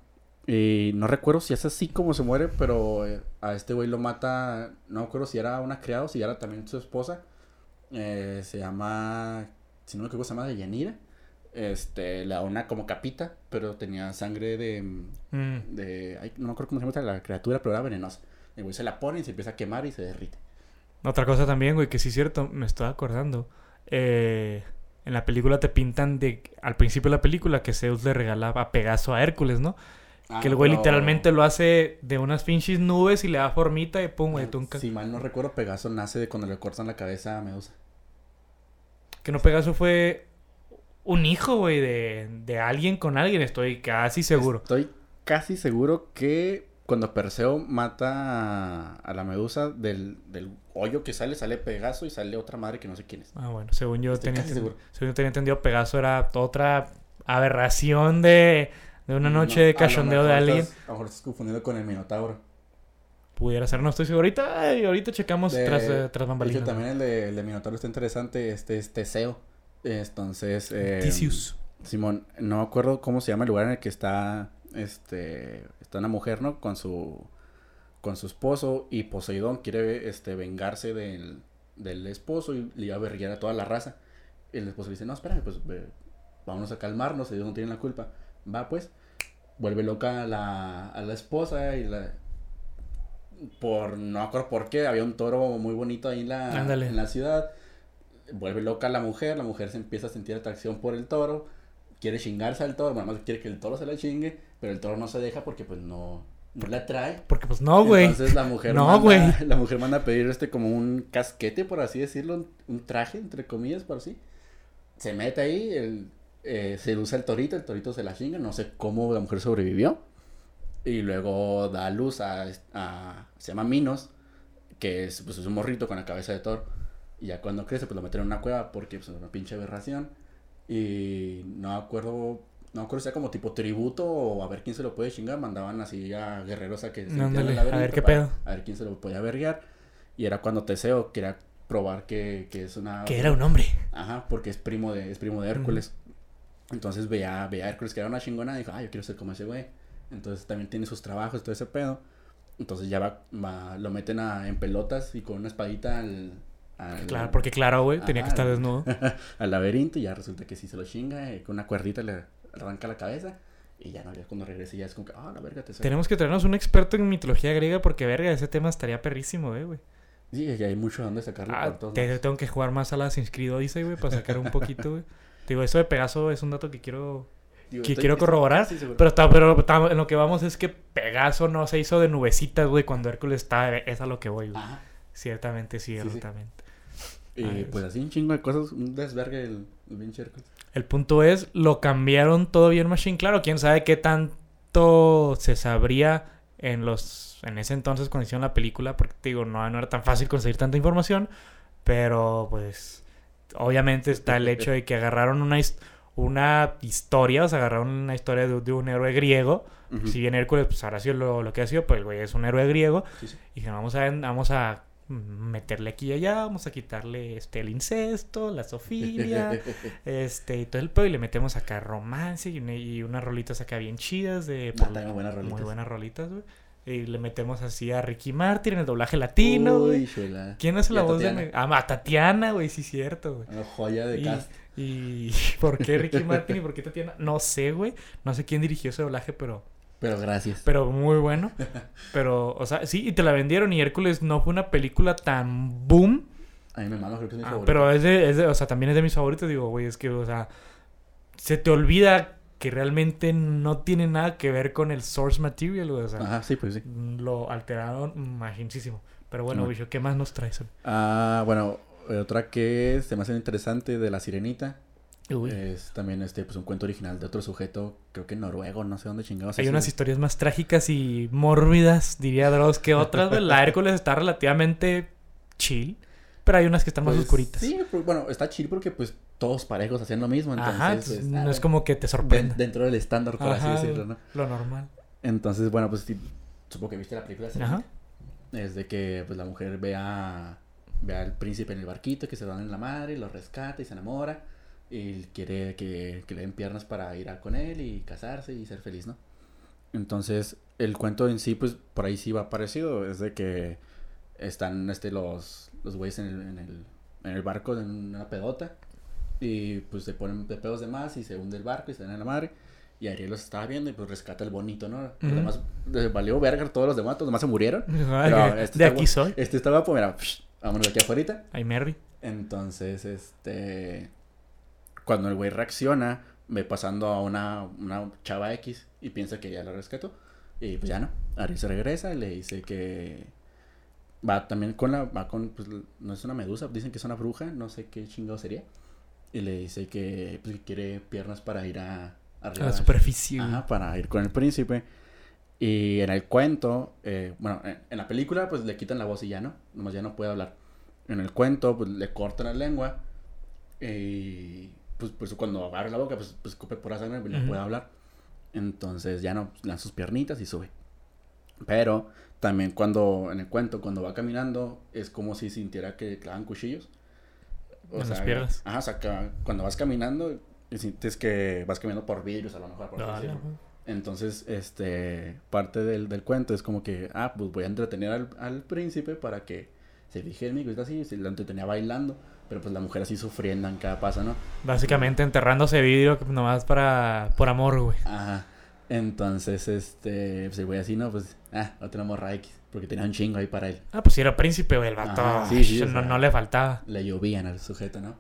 Y no recuerdo si es así como se muere, pero eh, a este güey lo mata, no me acuerdo si era una criada o si era también su esposa. Eh, se llama, si no me equivoco, se llama Deyanira. Este, le da una como capita, pero tenía sangre de, Mm. de, ay, no me acuerdo cómo se llama la criatura, pero era venenosa. El güey se la pone y se empieza a quemar y se derrite. Otra cosa también, güey, que sí es cierto, me estoy acordando. Eh, en la película te pintan de, al principio de la película, que Zeus le regala a Pegaso a Hércules, ¿no? Ah, que el güey literalmente lo hace de unas pinches nubes y le da formita y pum, güey, tunca. Si mal no recuerdo, Pegaso nace de cuando le cortan la cabeza a Medusa. Que no Pegaso fue un hijo, güey, de, de alguien con alguien, estoy casi seguro. Estoy casi seguro que cuando Perseo mata a, la Medusa del, del hoyo que sale, sale Pegaso y sale otra madre que no sé quién es. Ah, bueno, según yo Estoy tenía, entendido- según yo tenía entendido, Pegaso era otra aberración de, de una noche No, de cachondeo de alguien. estás- a lo mejor estás confundiendo con el Minotauro. Pudiera ser, no estoy seguro. Ahorita, ay, ahorita checamos De- tras, eh, tras hecho, bambalinas. también el de, el de Minotauro está interesante, este es Teseo. Entonces, eh, Tisius. Simón, no me acuerdo cómo se llama el lugar en el que está, este, está una mujer, ¿no? Con su, con su esposo y Poseidón quiere, este, vengarse del, del esposo y le iba a berrillar a toda la raza. Y el esposo le dice, no, espérame, pues, ve, vámonos a calmarnos, ellos no tienen la culpa. Va, pues, vuelve loca a la, a la esposa y la... Por, no acuerdo por qué, había un toro muy bonito ahí en la, en la ciudad. Vuelve loca a la mujer, la mujer se empieza a sentir atracción por el toro quiere chingarse al toro, bueno, más quiere que el toro se la chingue, pero el toro no se deja porque pues no, no la trae. Porque pues no, güey. Entonces la mujer No, manda, güey. la mujer manda a pedir este como un casquete, por así decirlo, un, traje, entre comillas, por así. se mete ahí, el, eh, se usa el torito, el torito se la chinga, no sé cómo la mujer sobrevivió. Y luego da luz a, a se llama Minos, que es, pues, es un morrito con la cabeza de Thor. Y ya cuando crece, pues lo meten en una cueva porque pues, es una pinche aberración. Y no acuerdo, no acuerdo si era como tipo tributo o a ver quién se lo puede chingar. Mandaban así a guerreros a que se ándale, al a ver qué pedo. A ver quién se lo podía verguear. Y era cuando Teseo quería probar que, que es una... Que era un hombre. Ajá, porque es primo de, es primo de Hércules. Entonces veía, veía a Hércules que era una chingona y dijo, ah, yo quiero ser como ese güey. Entonces también tiene sus trabajos, todo ese pedo. Entonces ya va, va- lo meten a- en pelotas y con una espadita al, al, Claro, porque claro, güey, tenía que estar desnudo. al laberinto y ya resulta que sí se lo chinga y con una cuerdita le arranca la cabeza y ya no, ya cuando regrese ya es como que, ah, la verga, te Tenemos que traernos un experto en mitología griega porque, verga, ese tema estaría perrísimo, eh, güey. Sí, ya hay mucho donde sacarlo Ah, por todos te- tengo que jugar más a las inscrito, dice, güey, para sacar un poquito, güey. Te Digo, eso de Pegaso es un dato que quiero Digo, que quiero corroborar. Pero, está, pero está- en lo que vamos es que Pegaso no se hizo de nubecitas, güey, cuando Hércules estaba. Es a lo que voy, güey. Ciertamente, sí. ciertamente. Y Ah, pues así un chingo de cosas, un desvergue el, el pinche. El punto es, lo cambiaron todo bien Machine. Claro, quién sabe qué tanto se sabría en los en ese entonces cuando hicieron la película, porque te digo, no, no era tan fácil conseguir tanta información, pero pues obviamente está el hecho de que agarraron una, una historia, o sea, agarraron una historia de, de un héroe griego. Si bien Hércules, pues ahora sí lo, lo que ha sido, pues el güey es un héroe griego. Sí, sí. Y dijeron, vamos a, vamos a meterle aquí y allá, vamos a quitarle este, el incesto, la sofilia, este, y todo el pedo, y le metemos acá romance y, una- y unas rolitas acá bien chidas de... Ah, buenas rolitas. Muy buenas rolitas, güey. Y le metemos así a Ricky Martin en el doblaje latino, güey. ¿Quién hace la voz de... Tatiana. Ah, a Tatiana, güey, sí, cierto, güey. Una joya de Y, cast. y ¿por qué Ricky Martin y por qué Tatiana? No sé, güey. No sé quién dirigió ese doblaje, pero Pero gracias. pero muy bueno. Pero, o sea, sí, y te la vendieron. Y Hércules no fue una película tan boom. A mí me mama, creo que es mi Ah, favorito. pero es de, es de- o sea, también es de mis favoritos. Digo, güey, es que, o sea, se te olvida que realmente no tiene nada que ver con el source material, güey. O sea, Ajá, sí, pues sí. lo alteraron machinísimo. Pero bueno, No. güey, ¿qué más nos traes? Ah, bueno, eh, otra que se me hace interesante de La Sirenita. Uy. Es también este, pues un cuento original de otro sujeto, creo que noruego, no sé dónde chingados. Hay unas historias más trágicas y mórbidas, diría Dross, que otras. La Hércules está relativamente chill. Pero hay unas que están más Pues, oscuritas. Sí, pues, bueno, está chill porque pues todos parejos hacían lo mismo, entonces Ajá, pues, no ah, es como que te sorprenda. dentro del estándar, por Ajá, así decirlo, ¿no? Lo normal. Entonces, bueno, pues sí, supongo que viste la película. ¿sí? Ajá. Es de que pues la mujer ve a ve al príncipe en el barquito que se dan en la madre, lo rescata y se enamora y quiere que, que le den piernas para ir a con él y casarse y ser feliz, ¿no? Entonces, el cuento en sí, pues por ahí sí va parecido, es de que están este los los güeyes en el, en el en el barco en una pedota y pues se ponen de pedos de más y se hunde el barco y se dan en la madre. Y Ariel los estaba viendo y pues rescata el bonito, ¿no? Los Ujú. demás, les valió verga todos los demás, los demás se murieron. Pero de este de aquí soy. Este está guapo, mira, psh, vámonos de aquí afuera. Ay, Merry. Entonces, este. Cuando el güey reacciona, ve pasando a una, una chava X y piensa que ya la rescató. Y pues ya no. Ariel se regresa y le dice que. Va también con la. Va con. Pues no es una medusa, dicen que es una bruja, no sé qué chingado sería. Y le dice que, pues, que quiere piernas para ir a. A la superficie. Ajá, para ir con el príncipe. Y en el cuento, eh, bueno, en, en la película pues le quitan la voz y ya no, nomás ya no puede hablar. En el cuento pues le cortan la lengua y pues, pues cuando agarra la boca pues, pues escupe pura sangre y no Ujú. puede hablar. Entonces ya no, dan sus piernitas y sube. Pero también cuando, en el cuento, cuando va caminando, es como si sintiera que clavan cuchillos. En las piernas. Ajá, o sea, que cuando vas caminando, sientes que vas caminando por vidrios a lo mejor. Por güey. Entonces, este, parte del, del cuento es como que, ah, pues voy a entretener al, al príncipe para que se fije en mí, que así, se lo entretenía bailando, pero pues la mujer así sufriendo en cada paso, ¿no? Básicamente enterrándose vidrio nomás para... Por amor, güey. Ajá. Entonces, este, pues el güey así, ¿no? Pues, ah, otra morra X, porque tenía un chingo ahí para él. Ah, pues sí era príncipe, güey, el vato. Ajá, sí, sí, o no, sea. no le faltaba. Le llovían al sujeto, ¿no?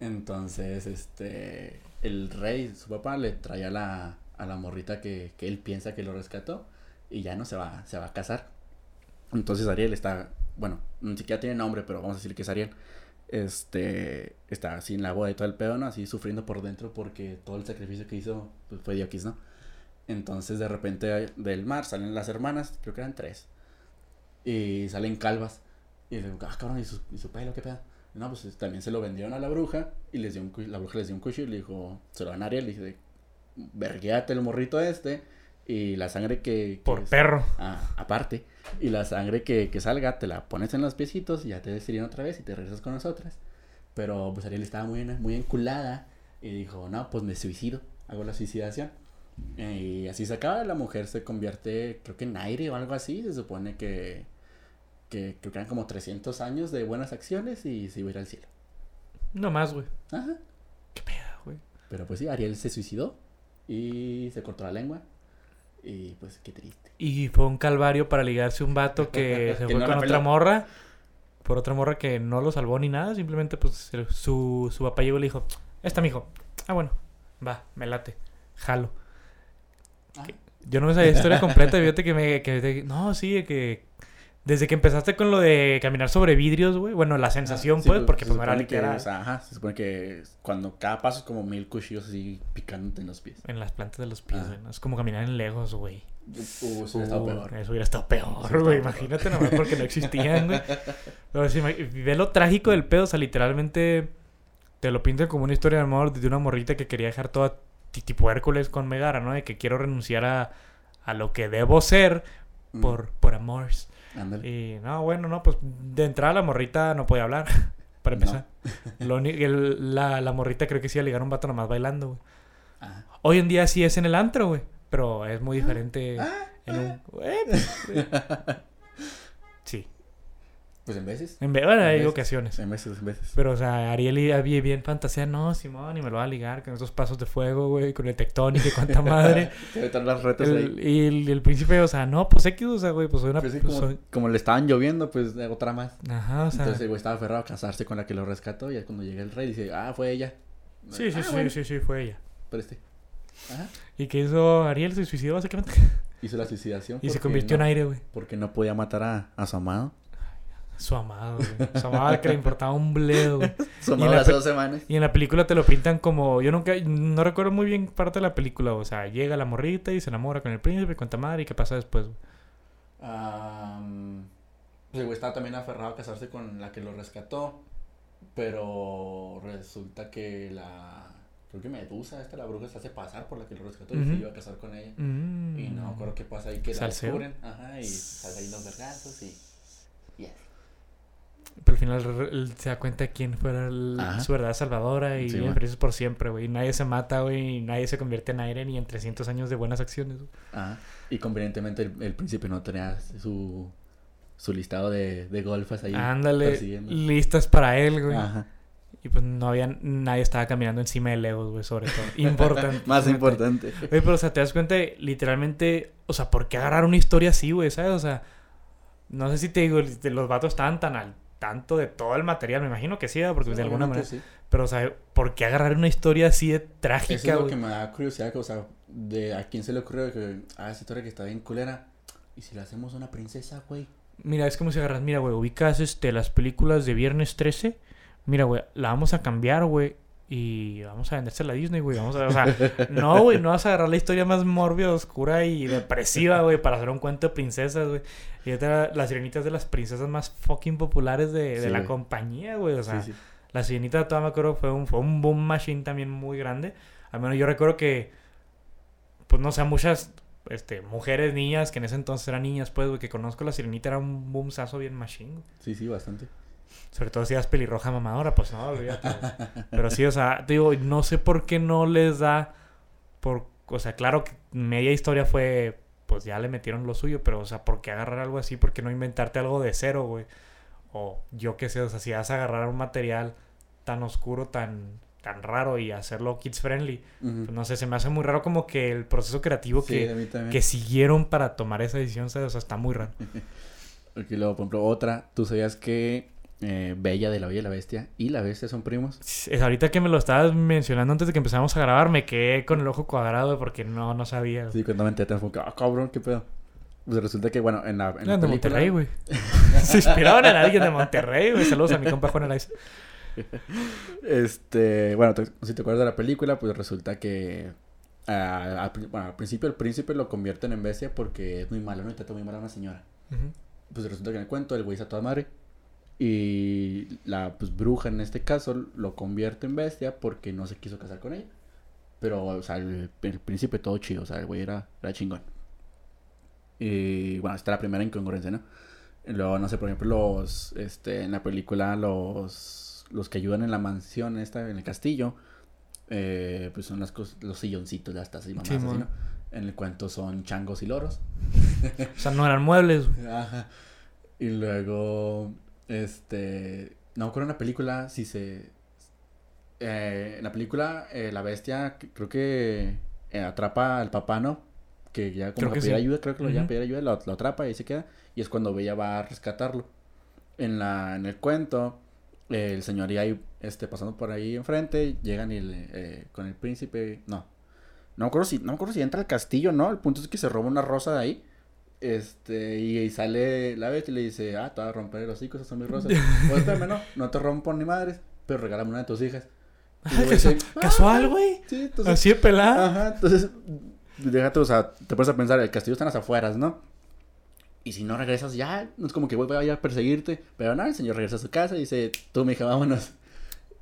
Entonces, este, el rey, su papá, le trae a la, a la morrita que, que él piensa que lo rescató y ya no se va, se va a casar. Entonces Ariel está, bueno, ni siquiera tiene nombre, pero vamos a decir que es Ariel. Este, está así en la boda y todo el pedo, ¿no? Así sufriendo por dentro porque todo el sacrificio que hizo pues, fue Diokis, ¿no? Entonces de repente del mar salen las hermanas, creo que eran tres, y salen calvas. Y digo, ah, cabrón, ¿y su, y su pelo qué pedo? No, pues también se lo vendieron a la bruja y les dio un, la bruja les dio un cuchillo y le dijo, se lo dan a Ariel, y dice, verguéate el morrito este y la sangre que... que Por es- perro. Ah, aparte. Y la sangre que, que salga te la pones en los piecitos y ya te destilan otra vez y te regresas con nosotras. Pero pues Ariel estaba muy, muy enculada y dijo, no, pues me suicido, hago la suicidación. Y así se acaba, la mujer se convierte, creo que en aire o algo así, se supone que, que creo que eran como 300 años de buenas acciones y se iba a ir al cielo. No más, güey. Ajá. Qué pedo, güey. Pero pues sí, Ariel se suicidó y se cortó la lengua y pues qué triste. Y fue un calvario para ligarse un vato que se Que fue no con otra peló. morra. Por otra morra que no lo salvó ni nada. Simplemente, pues, su, su papá llegó y le dijo: Esta, mijo. Ah, bueno. Va, me late. Jalo. Ah. Yo no me sabía la historia completa. Fíjate que me... Que, no, sí, que... Desde que empezaste con lo de caminar sobre vidrios, güey. Bueno, la sensación, Ah, sí, pues, porque pues no era supone que, ajá, se supone que cuando cada paso es como mil cuchillos así picándote en los pies. En las plantas de los pies, güey. ¿no? Es como caminar en Legos, güey. Uh, eso hubiera estado Uh, peor. Eso hubiera estado peor, güey. Imagínate nomás porque no existían, güey. Pero ima- ve lo trágico del pedo. O sea, literalmente te lo pintan como una historia de amor de una morrita que quería dejar toda ti- tipo Hércules con Megara, ¿no? De que quiero renunciar a, a lo que debo ser Mm, por, por amor. Ándale. Y no, bueno, no, pues de entrada la morrita no podía hablar. Para No. empezar. Lo el- la, la morrita creo que sí iba a ligar a un vato nomás bailando, güey. Ah. Hoy en día sí es en el antro, güey. Pero es muy diferente Ah, en un... Eh, pues. Sí. Pues en veces. En ve- bueno, hay ocasiones. En veces, en veces. Pero, o sea, Ariel y había bien fantasía. No, Simón, y me lo va a ligar con esos pasos de fuego, güey, con el tectónico y cuánta madre. Ahorita las retas El- ahí. y el, el príncipe, o sea, no, pues X, o sea, güey, pues soy una... Pues sí, pues, como, soy- como le estaban lloviendo, pues otra más. Ajá, o sea... Entonces el güey estaba aferrado a casarse con la que lo rescató y ya cuando llega el rey dice, ah, fue ella. sí, sí, Ah, sí, bueno, sí, sí, fue ella. preste. Ajá. ¿Y qué hizo Ariel? Se suicidó, básicamente. Hizo la suicidación. Y se convirtió no- en aire, güey. Porque no podía matar a, a su amado. Su amado, güey. Su amado que le importaba un bledo, güey. Su Y amado la hace pe- dos semanas. Y en la película te lo pintan como. Yo nunca. No recuerdo muy bien parte de la película. O sea, llega la morrita y se enamora con el príncipe, cuánta madre. ¿Y qué pasa después? güey? Pues el güey estaba también aferrado a casarse con la que lo rescató. Pero resulta que la. Creo que Medusa, esta la bruja se hace pasar por la que lo rescató y se iba a casar con ella. Mm. Y no me acuerdo qué pasa ahí que la descubren. Ajá, y sale ahí los vergazos y. y así. Pero al final él se da cuenta de quién fue el- su verdad salvadora. Y Sí, güey. felices por siempre, güey. Y nadie se mata, güey. Y nadie se convierte en aire ni en 300 años de buenas acciones. güey. Ajá. Y convenientemente el, el príncipe no tenía su, su listado de, de golfas ahí. Ándale. Listas para él, güey. Ajá. Y pues no había. Nadie estaba caminando encima de Legos, güey, sobre todo. Importante. Más importante. Oye, pero o sea, te das cuenta, de, literalmente, o sea, ¿por qué agarrar una historia así, güey? ¿Sabes? O sea, no sé si te digo, los vatos estaban tan al tanto de todo el material, me imagino que sí, porque de alguna manera. Sí. Pero, o sea, ¿por qué agarrar una historia así de Eso es trágica, lo güey? que me da curiosidad, que, o sea, de a quién se le ocurrió de que, ah, esa historia que está bien culera. ¿Y si le hacemos una princesa, güey? Mira, es como si agarras, mira, güey, ubicas este, las películas de Viernes 13. Mira, güey, la vamos a cambiar, güey. Y vamos a vendérsela a Disney, güey. Vamos a, o sea, no, güey, no vas a agarrar la historia más mórbida, oscura y depresiva, güey, para hacer un cuento de princesas, güey. Y ahorita la sirenita es de las princesas más fucking populares de, de Sí, la güey. compañía, güey. O sea, sí, sí. la sirenita, todavía me acuerdo, fue un, fue un boom machine también muy grande. Al menos yo recuerdo que, pues no sé, muchas este, mujeres, niñas, que en ese entonces eran niñas, pues, güey, que conozco la sirenita, era un boomsazo bien machine, güey. Sí, sí, bastante. Sobre todo si eras pelirroja mamadora, pues no, olvídate. Pero sí, o sea, te digo, no sé por qué no les da por, o sea, claro que media historia fue, pues ya le metieron lo suyo, pero, o sea, ¿por qué agarrar algo así? ¿Por qué no inventarte algo de cero, güey? O yo qué sé, o sea, si vas a agarrar un material tan oscuro, tan, tan raro y hacerlo kids friendly, pues no sé, se me hace muy raro como que el proceso creativo Sí, que, que siguieron para tomar esa decisión, ¿sabes? O sea, está muy raro. Porque luego, por ejemplo, otra, ¿tú sabías que eh, Bella de la Bella y la Bestia y la Bestia son primos? Es ahorita que me lo estabas mencionando antes de que empezáramos a grabar, me quedé con el ojo cuadrado porque no, no sabía. Sí, cuando me enteré, fue ah, cabrón, qué pedo. Pues resulta que, bueno, en la, en la de película- Monterrey, güey. Se inspiraban en alguien de Monterrey, güey. Saludos a mi compa Juan Araiza. este, bueno, te- si te acuerdas de la película, pues resulta que al, pri- bueno, al principio el príncipe lo convierten en bestia porque es muy malo, ¿no? Y trata muy mal a una señora. Pues resulta que en el cuento el güey está toda madre. Y la pues, bruja en este caso lo convierte en bestia porque no se quiso casar con ella. Pero, o sea, el, el príncipe todo chido, o sea, el güey era, era chingón. Y bueno, esta es la primera incongruencia, ¿no? Luego, no sé, por ejemplo, los, este, en la película, los, los que ayudan en la mansión esta, en el castillo, eh, pues son las los silloncitos, las tazas y mamás, así, Simón. ¿no? En el cuento son changos y loros. O sea, no eran muebles, güey. Ajá. Y luego, este, no me acuerdo en la película si se... eh, en la película, eh, la bestia, creo que eh, atrapa al papá, ¿no? Que ya como Creo que que pedir sí. ayuda, creo que lo a Ujú. pedir ayuda, lo, lo atrapa y ahí se queda. Y es cuando Bella va a rescatarlo. En la, en el cuento, el señor y ahí, este, pasando por ahí enfrente, llegan y le- eh, con el príncipe, no. No me acuerdo si, no me acuerdo si entra al castillo, ¿no? El punto es que se roba una rosa de ahí. Este, y, y sale la bestia y le dice, ah, te vas a romper el hocico, esas son mis rosas. Espérame, no, no te rompo ni madres, pero regálame una de tus hijas. "Ah, Casual, güey. Sí, entonces, Así de pelada. Ajá, entonces, déjate, o sea, te puedes a pensar, el castillo está en las afueras, ¿no? Y si no regresas ya, no es como que voy a ir a perseguirte. Pero no, el señor regresa a su casa y dice, tú, mija, vámonos.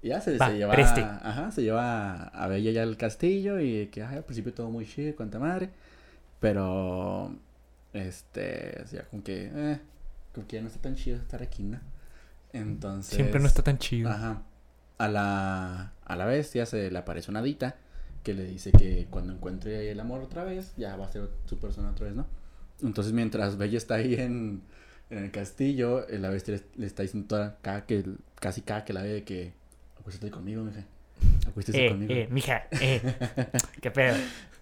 Y ya se, Va, se lleva, preste. ajá, se lleva a Bella ya al castillo y que, ay, al principio todo muy chido, cuanta madre. Pero, este, o sea, como que, eh, como que ya no está tan chido estar aquí, ¿no? Entonces... Siempre no está tan chido. Ajá. A la, a la bestia se le aparece una dita que le dice que cuando encuentre el amor otra vez, ya va a ser su persona otra vez, ¿no? Entonces, mientras Bella está ahí en, en el castillo, eh, la bestia le, le está diciendo toda, cada que, casi cada que la ve de que acuéstate conmigo, mija. Acuéstese Eh, conmigo. eh, mija, eh. Qué pedo.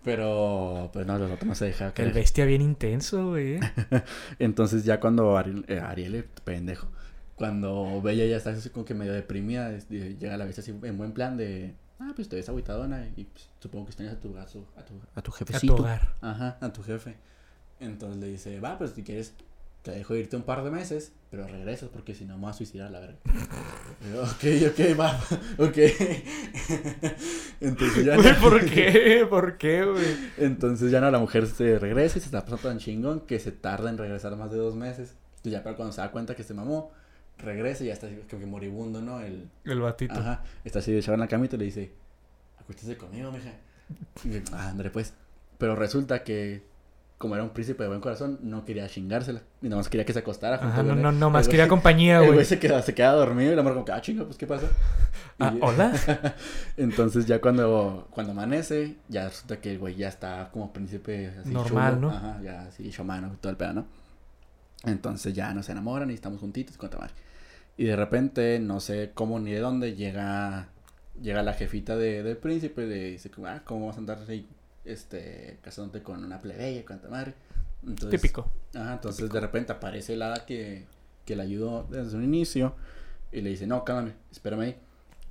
Pero, pues no, el otro no se deja El creer. bestia bien intenso, güey. eh. Entonces ya cuando Ariel, eh, Ariel, eh, pendejo, cuando Bella ya está así como que medio deprimida, es- llega la bestia así en buen plan de, ah, pues te ves agüitadona y pues, supongo que extrañas a tu, a tu, a tu, a tu A jefecito. tu hogar. Ajá, a tu jefe. Entonces le dice, va, pues si quieres, te dejo irte un par de meses, pero regresas porque si no me voy a suicidar la verga. Y ok, ok, va, ok. Entonces ya Güey, no- ¿por qué? ¿Por qué, güey? entonces ya no, la mujer se regresa y se está pasando tan chingón que se tarda en regresar más de dos meses. Entonces ya para cuando se da cuenta que se mamó, regresa y ya está así como que moribundo, ¿no? El, El batito. ajá, está así echado en la camita y le dice, acuéstese conmigo, mija. Y ah, André, pues. Pero resulta que, como era un príncipe de buen corazón, no quería chingársela. Y nada más quería que se acostara junto Ajá, no, no, no, más güey- quería compañía, El güey güey. se se queda dormido y la mujer como que, ah, chinga, pues, ¿qué pasa? Y- Ah, hola. entonces ya cuando, cuando amanece, ya resulta que el güey ya está como príncipe así Normal, chulo. ¿no? Ajá, ya así showmano y todo el pedo, ¿no? Entonces ya nos enamoran y estamos juntitos, cuánta madre. Y de repente, no sé cómo ni de dónde, llega llega la jefita de, del príncipe y le dice, ah, ¿cómo vas a andar ahí, este, casándote con una plebeya, cuánta madre? Entonces, Típico. Ajá, entonces de repente aparece el hada que, que le ayudó desde un inicio y le dice, no, cálmame, espérame ahí.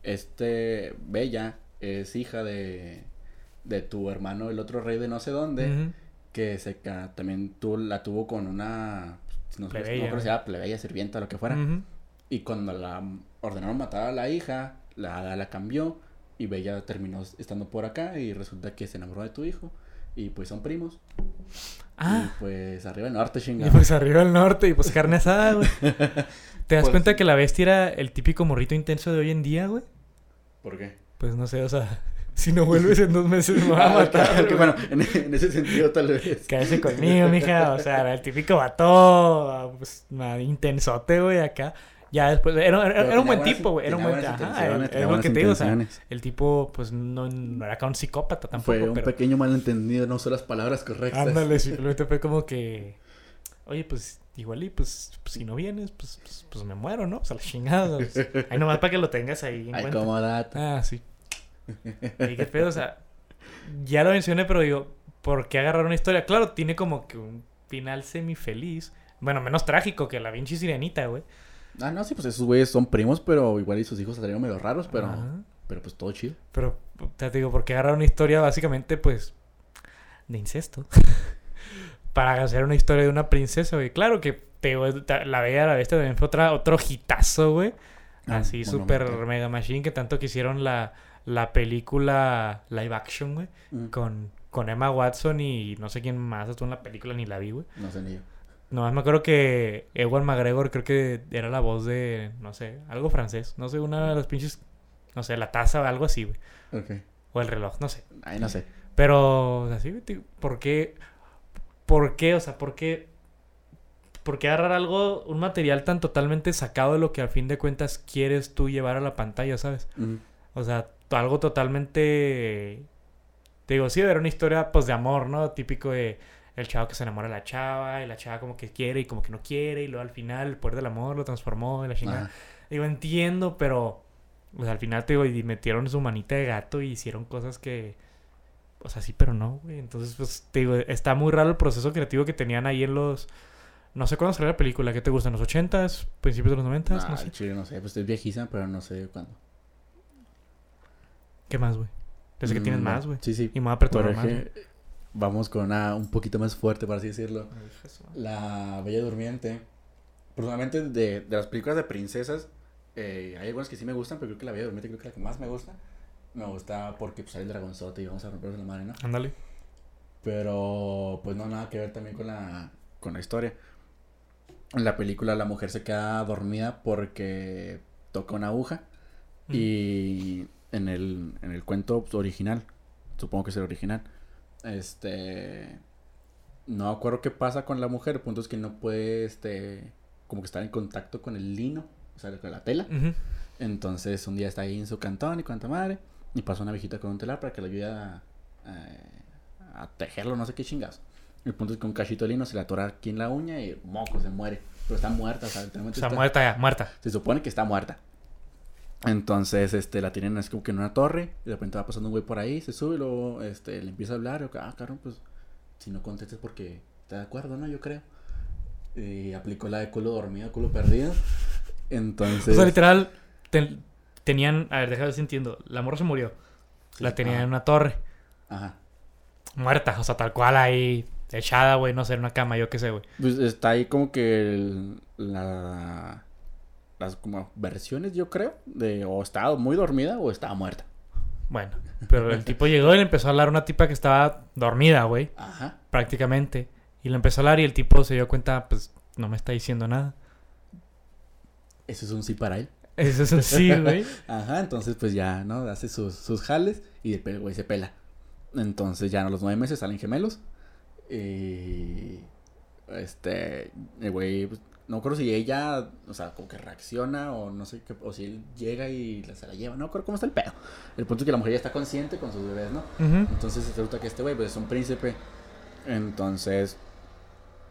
Este, Bella es hija de, de tu hermano, el otro rey de no sé dónde, que se también tú la tuvo con una, no, sé, no Plebeya, creo si era plebeya, sirvienta, lo que fuera. Y cuando la ordenaron matar a la hija, la hada la cambió y Bella terminó estando por acá y resulta que se enamoró de tu hijo y pues son primos. Ah, Y pues arriba el norte, y chingada. pues arriba al norte y pues carne asada, güey. ¿Te das Pues- cuenta que la bestia era el típico morrito intenso de hoy en día, güey? ¿Por qué? Pues no sé, o sea, si no vuelves en dos meses me va a Ah, matar. güey. bueno, en, en ese sentido tal vez. Cállese conmigo, mija. O sea, era el típico vato, pues, nada, intensote, güey, acá. Ya después, era, era- era un buen tipo, güey. Era un buen tenía lo que te digo, o sea, el tipo, pues, no, no era un psicópata tampoco, Fue un pero... pequeño malentendido, no usé las palabras correctas. Ándale, simplemente fue como que... Oye, pues, igual y, pues, pues, si no vienes, pues, pues, pues me muero, ¿no? O sea, la chingada. pues. Ahí nomás para que lo tengas ahí en Ay, cuenta. como. Ah, sí. ¿Y qué pedo? O sea, ya lo mencioné, pero digo, ¿por qué agarrar una historia? Claro, tiene como que un final semi feliz. Bueno, menos trágico que la Vinci Sirenita, güey. Ah, no, sí, pues esos güeyes son primos, pero igual y sus hijos salieron medio raros, pero, Ajá. pero pues todo chido. Pero, te digo, ¿por qué agarrar una historia básicamente, pues, de incesto? Para hacer una historia de una princesa, güey. Claro que te, la Bella la Bestia también fue otra, otro hitazo, güey. Ah, Así, super mega machine, que tanto que hicieron la, la película live action, güey. Mm, Con, con Emma Watson y no sé quién más estuvo en la película, ni la vi, güey. No sé ni yo. Nomás me acuerdo que Ewan McGregor creo que era la voz de, no sé, algo francés. No sé, una de las pinches, no sé, la taza o algo así, güey. Ok. O el reloj, no sé. Ay, no sé. Pero, o sea, sí, tío, ¿por qué? ¿Por qué? O sea, ¿por qué? ¿Por qué agarrar algo, un material tan totalmente sacado de lo que a fin de cuentas quieres tú llevar a la pantalla, ¿sabes? O sea, algo totalmente... Te digo, sí, era una historia, pues, de amor, ¿no? Típico de el chavo que se enamora de la chava y la chava como que quiere y como que no quiere y luego al final el poder del amor lo transformó y la chingada. ajá. Digo, entiendo, pero... Sea, al final, te digo, y metieron su manita de gato y hicieron cosas que... O sea, sí, pero no, güey. Entonces, pues, te digo, está muy raro el proceso creativo que tenían ahí en los... No sé cuándo salió la película. ¿Qué te gustan? ¿Los 80s? ¿Principios de los 90s? Ah, no sé. chile, no sé. Pues es viejísima, pero no sé cuándo. ¿Qué más, güey? Pensé que Mm, tienes no. más, güey. Sí, sí. Y me voy a perturbar más. que vamos con una un poquito más fuerte, por así decirlo. La Bella Durmiente. Personalmente, de, de las películas de princesas, eh, hay algunas que sí me gustan, pero creo que la Bella Durmiente creo que la que más me gusta. Me gusta porque pues, sale el dragonzote y vamos a romperse la madre, ¿no? Ándale. Pero pues no, nada que ver también con la, con la historia. En la película la mujer se queda dormida porque toca una aguja. Y en el, en el cuento pues, original, supongo que es el original, este... No acuerdo qué pasa con la mujer, el punto es que no puede, este, como que estar en contacto con el lino, o sea, con la tela. Entonces un día está ahí en su cantón y cuanta madre. Y pasa una viejita con un telar para que le ayude a, a, a tejerlo, no sé qué chingados. El punto es que un cachito de lino se le atora aquí en la uña y moco, se muere. Pero está muerta, o sea, está- muerta ya, muerta. se supone que está muerta. Entonces, este, la tienen así como que en una torre. Y de repente va pasando un güey por ahí, se sube y luego, este, le empieza a hablar. Y, yo, ah, cabrón, pues, si no contestas porque está de acuerdo, ¿no? Yo creo. Y aplicó la de culo dormido, culo perdido. Entonces... O sea, literal, ten- tenían... A ver, déjame ver si entiendo. La morra se murió. La tenían en una torre. Ajá. Muerta. O sea, tal cual ahí... Echada, güey. No sé, en una cama. Yo qué sé, güey. Pues está ahí como que el- la las como versiones, yo creo, de o estaba muy dormida o estaba muerta. Bueno. Pero el tipo llegó y le empezó a hablar a una tipa que estaba dormida, güey. Ajá. Prácticamente. Y le empezó a hablar y el tipo se dio cuenta, pues, no me está diciendo nada. Eso es un sí para él. Eso es así, güey. Ajá, entonces pues ya, ¿no? Hace sus, sus jales y el güey se pela. Entonces ya a los nueve meses salen gemelos. Y este, el güey, pues, no creo si ella, o sea, como que reacciona o no sé qué, o si él llega y la- se la lleva, no creo cómo está el pedo. El punto es que la mujer ya está consciente con sus bebés, ¿no? Ujú. Entonces resulta que este güey pues, es un príncipe. Entonces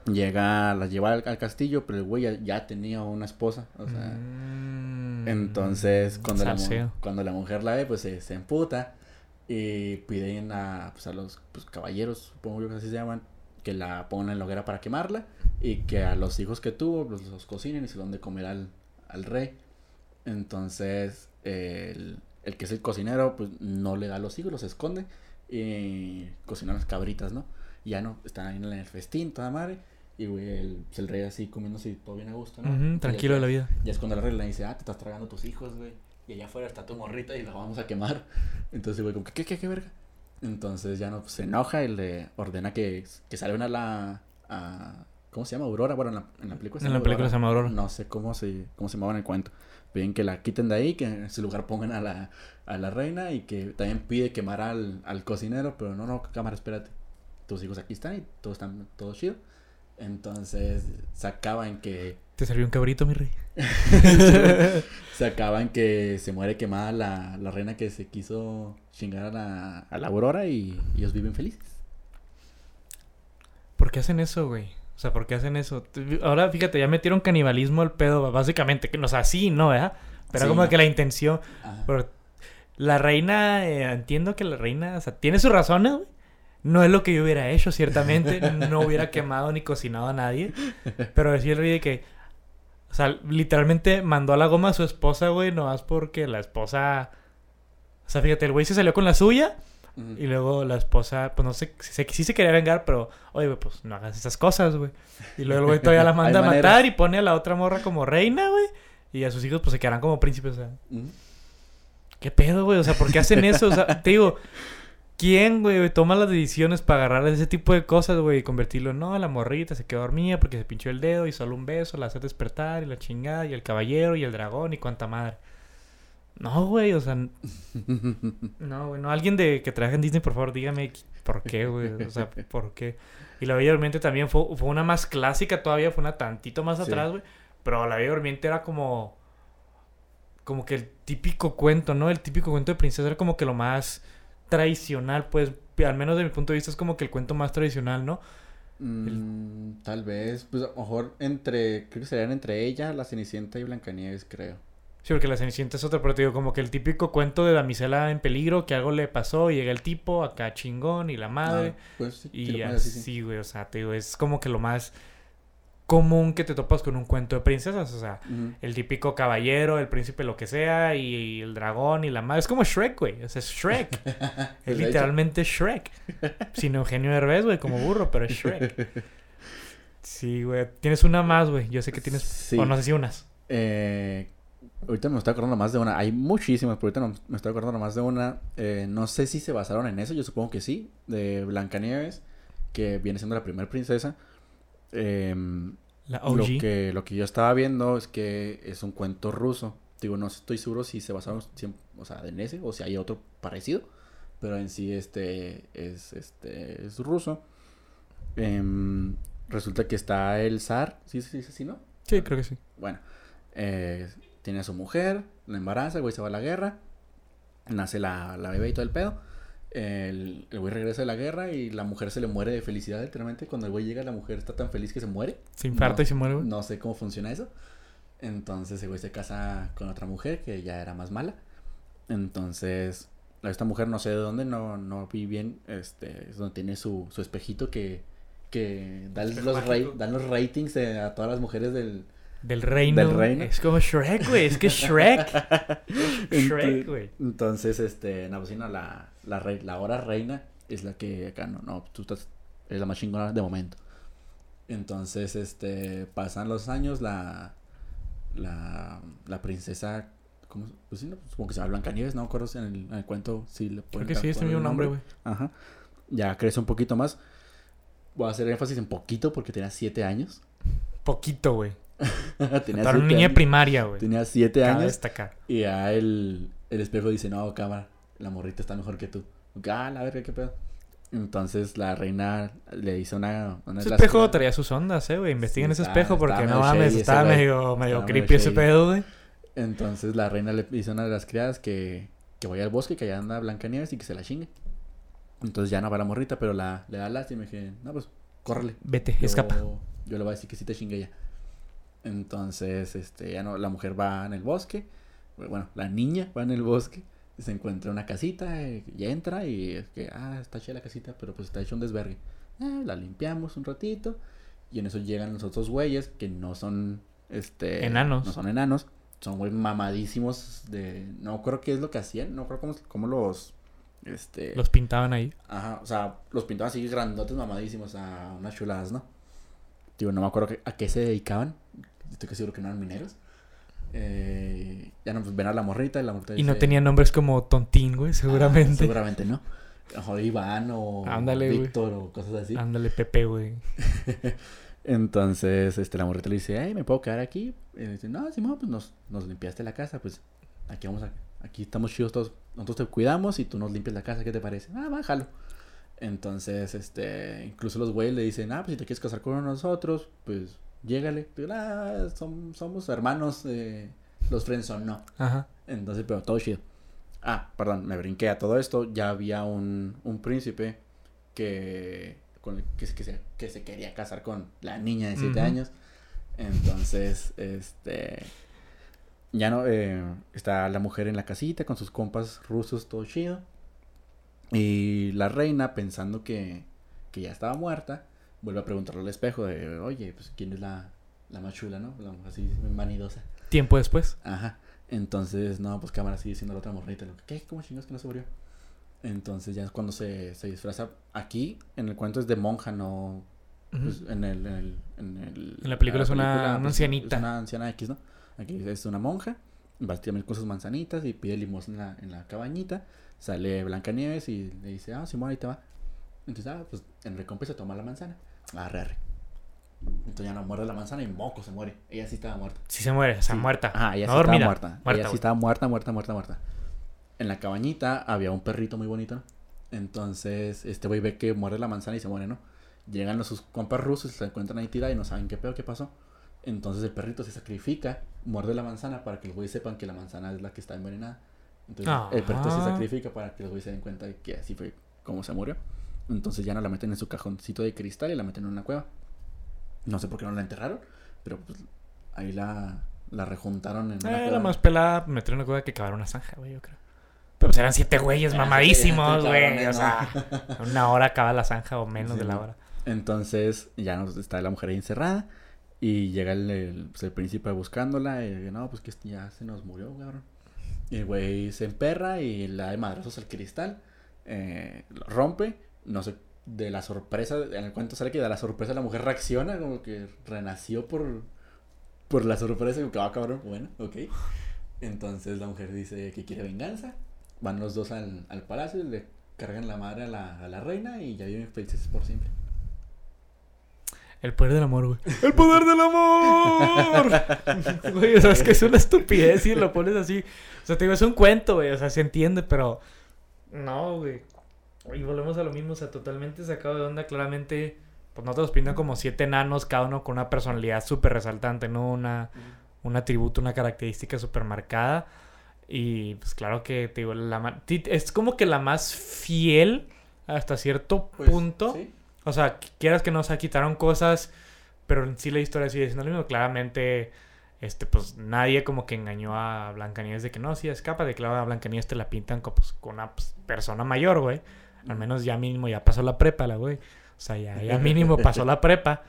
llega, la lleva al, al castillo, pero el güey ya, ya tenía una esposa. O sea, Mm. entonces cuando la, cuando la mujer la ve, pues se, se emputa y piden a, pues, a los pues, caballeros, supongo yo que así se llaman, que la pongan en la hoguera para quemarla y que a los hijos que tuvo pues, los cocinen y se lo den de comer al, al rey. Entonces el, el que es el cocinero pues no le da a los hijos, los esconde y cocinan las cabritas, ¿no? Y ya no, están ahí en el festín, toda madre. Y güey, el, pues, el rey así comiéndose todo bien a gusto, ¿no? Ujú, Y tranquilo de la vida. ya es cuando la regla dice, ah, te estás tragando tus hijos, güey. Y allá afuera está tu morrita y la vamos a quemar. Entonces, güey, como, ¿qué, qué, qué, qué verga? Entonces ya no, pues, se enoja y le ordena que, que salven a la... a- ¿Cómo se llama? Aurora. Bueno, en la, en la película En la película se llama Aurora. No sé cómo se, cómo se llamaba en el cuento. Piden que la quiten de ahí, que en su lugar pongan a la, a la reina y que también pide quemar al, al cocinero, pero no, no, cámara, espérate. Tus hijos aquí están y todos están, todo chido. Entonces se acaba en que Te salió un cabrito, mi rey. se acaba en que se muere quemada la, la reina que se quiso chingar a la, a la Aurora y ellos viven felices. ¿Por qué hacen eso, güey? O sea, ¿por qué hacen eso? Ahora, fíjate, ya metieron canibalismo al pedo, básicamente. Que, o sea, sí, ¿no? ¿verdad? Pero Sí, como no. que la intención... Ajá. Pero la reina, eh, entiendo que la reina, o sea, tiene sus razones, güey. No es lo que yo hubiera hecho, ciertamente. no hubiera quemado ni cocinado a nadie. Pero decía el rey de que, o sea, literalmente mandó a la goma a su esposa, güey, nomás porque la esposa... O sea, fíjate, el güey se salió con la suya y luego la esposa, pues no sé, se, sí se quería vengar, pero, oye, güey, pues no hagas esas cosas, güey. Y luego el güey todavía la manda a matar maneras. y pone a la otra morra como reina, güey. Y a sus hijos, pues se quedarán como príncipes. O sea. ¿qué pedo, güey? O sea, ¿por qué hacen eso? O sea, te digo, ¿quién, güey, toma las decisiones para agarrar ese tipo de cosas, güey, y convertirlo en, no, la morrita se quedó dormida porque se pinchó el dedo y solo un beso la hace despertar y la chingada y el caballero y el dragón y cuanta madre? No, güey, o sea, no, güey, no. Alguien de que trabaja en Disney, por favor, dígame por qué, güey. O sea, por qué. Y la Bella Durmiente también fue, fue una más clásica todavía, fue una tantito más atrás, güey. Pero la Bella Durmiente era como. Como que el típico cuento, ¿no? El típico cuento de princesa era como que lo más tradicional, pues. Al menos de mi punto de vista es como que el cuento más tradicional, ¿no? Mm, tal vez, pues a lo mejor entre, creo que serían entre ella, la Cenicienta y Blancanieves, creo. Sí, porque la Cenicienta es otra, pero te digo, como que el típico cuento de damisela en peligro, que algo le pasó, y llega el tipo, acá chingón, y la madre. Ah, pues sí, Y así, así, sí. güey, o sea, te digo, es como que lo más común que te topas con un cuento de princesas, o sea, el típico caballero, el príncipe, lo que sea, y, el dragón y la madre. Es como Shrek, güey, o sea, es Shrek. es literalmente Shrek. Sin Eugenio Derbez, güey, como burro, pero es Shrek. Sí, güey. Tienes una más, güey. Yo sé que tienes... Sí. O no sé si unas. Eh, ahorita me estoy acordando más de una. Hay muchísimas, pero ahorita no- me estoy acordando más de una. Eh, no sé si se basaron en eso, yo supongo que sí. De Blancanieves, que viene siendo la primera princesa. Em, La lo, que, lo que yo estaba viendo es que es un cuento ruso. Digo, no estoy seguro si se basaron o sea, en ese o si hay otro parecido. Pero en sí este es, este, es ruso. Em, resulta que está el zar. ¿Sí se dice así, no? Sí, creo que sí. Bueno, eh, tiene a su mujer, la embaraza, el güey se va a la guerra, nace la, la bebé y todo el pedo. El, el güey regresa de la guerra y la mujer se le muere de felicidad, literalmente. Cuando el güey llega, la mujer está tan feliz que se muere. Se infarta No, y se muere, güey. No sé cómo funciona eso. Entonces el güey se casa con otra mujer que ya era más mala. Entonces, esta mujer no sé de dónde, no, no vi bien, este, es donde tiene su, su espejito que, que da los, ra- dan los ratings a todas las mujeres del, Del reino. Del reino. Es como Shrek, güey. Es que Shrek. Shrek, güey. Entonces, este, no, pues sí, no, la, la, rei- la hora reina es la que acá no, no, tú estás, es la más chingona de momento. Entonces, este, pasan los años, la, la, la princesa, ¿cómo? Pues sí, no, supongo que se llama Blancanieves, no me acuerdo si en el, en el cuento sí le Creo ponen que sí, es un nombre, güey. Ajá. Ya crece un poquito más. Voy a hacer énfasis en poquito porque tenía siete años. Poquito, güey. tenía Para una siete niña de primaria, güey. Tenía siete Cabe años. destacar. Y ya el, el espejo dice, no, cámara, la morrita está mejor que tú. Ah, la verga, qué pedo. Entonces la reina le dice una... una Ese espejo traía sus ondas, eh, güey. Investiguen Sí, ese está- espejo porque no mames, estaba medio, medio Está creepy ese pedo, güey. Entonces la reina le dice a una de las criadas que, que vaya al bosque, que allá anda Blancanieves y que se la chingue. Entonces ya no va la morrita, pero la, le da lástima y dije, no, pues, córrele. Vete, Yo- escapa. Yo le voy a decir que sí te chingue ya. Entonces, este, ya no, la mujer va en el bosque. Bueno, la niña va en el bosque. Se encuentra una casita eh, y entra y es que, ah, está chida la casita, pero pues está hecho un desvergue. Ah, la limpiamos un ratito. Y en eso llegan los otros güeyes que no son, este... Enanos. No son enanos. Son güey mamadísimos de... No creo qué es lo que hacían. No creo cómo, cómo los... Este... Los pintaban ahí. Ajá, o sea, los pintaban así grandotes, mamadísimos, a unas chuladas, ¿no? Digo, no me acuerdo a qué se dedicaban. Estoy casi seguro que no eran mineros. Eh, ya no, pues ven a la morrita y la morrita Y no tenían nombres como Tontín, güey, Ah, seguramente. seguramente no. Mejor Iván o Ándale. Víctor o cosas así. Ándale, Pepe, güey. Entonces, este, la morrita le dice, hey, ¿me puedo quedar aquí? Y le dice, no, Simón, pues nos, nos limpiaste la casa, pues aquí vamos a, aquí estamos chidos todos, nosotros te cuidamos y tú nos limpias la casa, ¿qué te parece? Ah, bájalo. Entonces, este, incluso los güeyes le dicen, ah, pues si te quieres casar con uno de nosotros, pues llégale. Digo, ah, som- somos hermanos, eh, los friends son no. Ajá. Entonces, pero todo chido. Ah, perdón, me brinqué a todo esto. Ya había un, un príncipe que, con el que, se- que, se, que se quería casar con la niña de 7 Ujú. años. Entonces, este. Ya no. eh, está la mujer en la casita con sus compas rusos, todo chido. Y la reina, pensando que, que ya estaba muerta, vuelve a preguntarle al espejo: de, Oye, pues quién es la, la más chula, ¿no? La- así vanidosa. Tiempo después. Ajá. Entonces, no, pues cámara sigue siendo la otra morrita. Lo que, ¿Qué? ¿Cómo chingados que no se murió? Entonces ya es cuando se, se disfraza. Aquí, en el cuento es de monja, no... Pues, en el... En, el, en, el- En la película es una- una pues, ancianita. Es una anciana X, ¿no? aquí es una monja, va con sus manzanitas y pide limosna en la, en la cabañita, sale Blancanieves y le dice, ah, Simón, ahí te va. Entonces, ah, pues en recompensa toma la manzana. Arre, arre. Entonces ya no muerde la manzana y moco se muere. Ella sí estaba muerta. Sí se muere, o sea, Sí. muerta. Ajá, ella no sí dormida. estaba muerta. Muerta, ella sí estaba muerta, muerta, muerta, muerta. En la cabañita había un perrito muy bonito. Entonces, este güey ve que muerde la manzana y se muere, ¿no? Llegan los sus compas rusos, se encuentran ahí tirada y no saben qué pedo, qué pasó. Entonces el perrito se sacrifica, muerde la manzana para que los güeyes sepan que la manzana es la que está envenenada. Entonces el perrito se Ah. sacrifica para que los güeyes se den cuenta de que así fue como se murió. Entonces ya no la meten en su cajoncito de cristal y la meten en una cueva. No sé por qué no la enterraron, pero pues ahí la, la rejuntaron en una Eh, cueva. la más pelada meter una cueva que cavar una zanja, güey, yo creo. Pero pues eran siete güeyes Ah, mamadísimos, güey. O sea, una hora acaba la zanja o menos Sí, de la hora. Entonces ya está la mujer ahí encerrada y llega el, el, pues, el príncipe buscándola y no, pues que este ya se nos murió, cabrón. Y el güey se emperra y le da de madrazos al cristal, eh, lo rompe, no sé, de la sorpresa, en el cuento sale que de la sorpresa la mujer reacciona, como que renació por, por la sorpresa, como que va cabrón, bueno, ok. Entonces la mujer dice que quiere venganza, van los dos al, al palacio, le cargan la madre a la, a la reina y ya viven felices por siempre. El poder del amor, güey. ¡El poder del amor! Güey, o sea, es que es una estupidez si lo pones así. O sea, te digo, es un cuento, güey. O sea, se entiende, pero. No, güey. Y volvemos a lo mismo, o sea, totalmente sacado de onda. Claramente, pues nosotros pintan como siete enanos, cada uno con una personalidad súper resaltante, ¿no? Una, un atributo, una característica súper marcada. Y pues claro que, te digo, la es como que la más fiel hasta cierto Pues, punto. sí. O sea, qu- quieras que no, se quitaron cosas, pero en sí la historia sigue siendo lo mismo. Claramente, este, pues nadie como que engañó a Blancanieves de que no, sí, escapa de claro, a Blancanieves te la pintan como, pues, con una pues, persona mayor, güey. Al menos ya mínimo ya pasó la prepa, la güey. O sea, ya, ya mínimo pasó la prepa.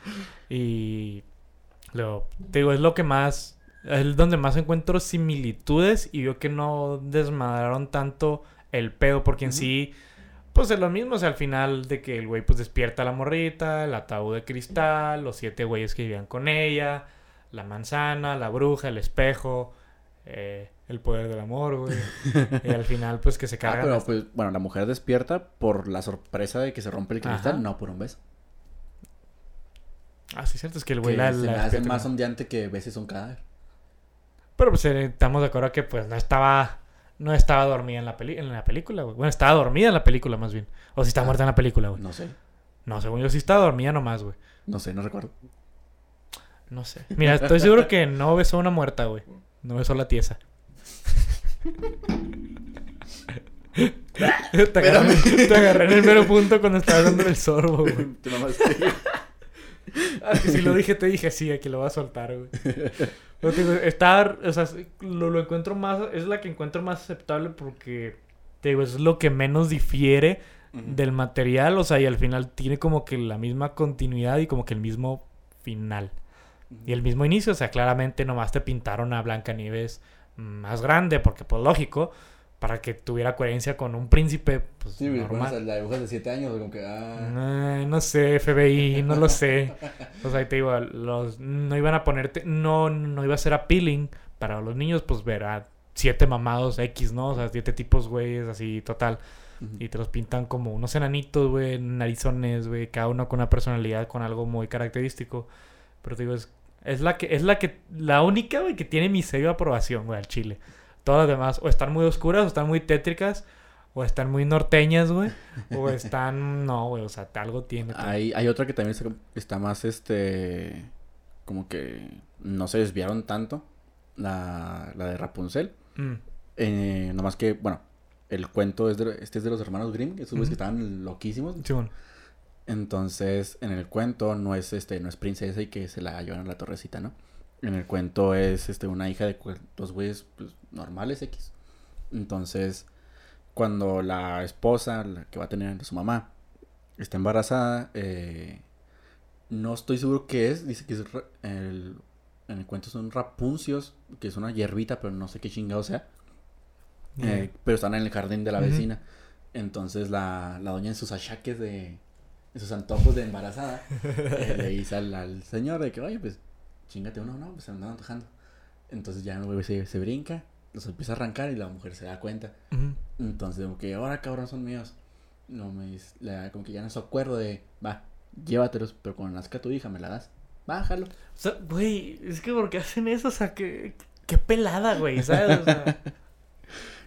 Y lo, te digo, es lo que más, es donde más encuentro similitudes y veo que no desmadraron tanto el pedo, porque en sí, pues es lo mismo, o sea, al final de que el güey pues despierta a la morrita, el ataúd de cristal, los siete güeyes que vivían con ella, la manzana, la bruja, el espejo, eh, el poder del amor, güey. y al final pues que se Ah, cargan. pero hasta- pues, bueno, la mujer despierta por la sorpresa de que se rompe el cristal, Ajá. no por un beso. Ah, sí, cierto, es que el güey que la, se la me hace más ondeante que beses un cadáver. Pero pues eh, estamos de acuerdo que pues no estaba no estaba dormida en la peli en la película, güey. Bueno, estaba dormida en la película más bien. O si está Ah. muerta en la película, güey. No sé, No, según yo sí estaba dormida nomás, güey. no sé, no recuerdo. No sé. Mira, estoy seguro que no besó una muerta, güey. No besó la tiesa. te, agarré, te agarré en el mero punto cuando estabas dando el sorbo, güey. Te mamaste. Ah, que si lo dije, te dije, sí, aquí lo voy a soltar, güey. Pero digo, está, o sea, lo, lo encuentro más, es la que encuentro más aceptable porque, te digo, es lo que menos difiere del material, o sea, y al final tiene como que la misma continuidad y como que el mismo final. Y el mismo inicio, o sea, claramente nomás te pintaron a Blancanieves más grande, porque pues lógico, para que tuviera coherencia con un príncipe, pues Sí, normal. la dibujas de 7 años, como que, ah... Ay, no sé, FBI, no lo sé. O sea, te digo, los, no iban a ponerte, no, no iba a ser appealing para los niños, pues ver a siete mamados X, ¿no? O sea, siete tipos, güeyes, así, total. Y te los pintan como unos enanitos, güey, narizones, güey, cada uno con una personalidad, con algo muy característico. Pero te digo, es, es la que, es la que, la única, güey, que tiene mi sello de aprobación, güey, al chile. Todas las demás, o están muy oscuras, o están muy tétricas, o están muy norteñas, güey, o están, no, güey, o sea, algo tiene. Hay, hay otra que también está, más, este... Como que no se desviaron tanto. La, la de Rapunzel. Mm, Eh, nomás que, bueno, el cuento es de, este es de los hermanos Grimm, esos güeyes que Ujú. estaban loquísimos. sí, bueno. Entonces, en el cuento no es este, no es princesa y que se la llevan a la torrecita, ¿no? En el cuento es este una hija de dos güeyes pues, normales X. Entonces, cuando la esposa, la que va a tener su mamá, está embarazada, eh, no estoy seguro qué es, dice que es el, en el cuento son rapuncios, que es una hierbita, pero no sé qué chingado sea. Eh, pero están en el jardín de la vecina. Entonces la, la doña en sus achaques de... Sus antojos de embarazada. eh, le dice al, al señor de que, oye, pues, chingate uno, no, pues se me andaba antojando. Entonces ya el güey se, se brinca, los empieza a arrancar y la mujer se da cuenta. Entonces, como que ahora cabrón son míos. No me dice- le- como que ya no se acuerdo de, va, llévatelos, pero cuando nazca tu hija me la das. Bájalo. O sea, güey, es que ¿por qué hacen eso? O sea, que... Qué pelada, güey, ¿sabes? O sea...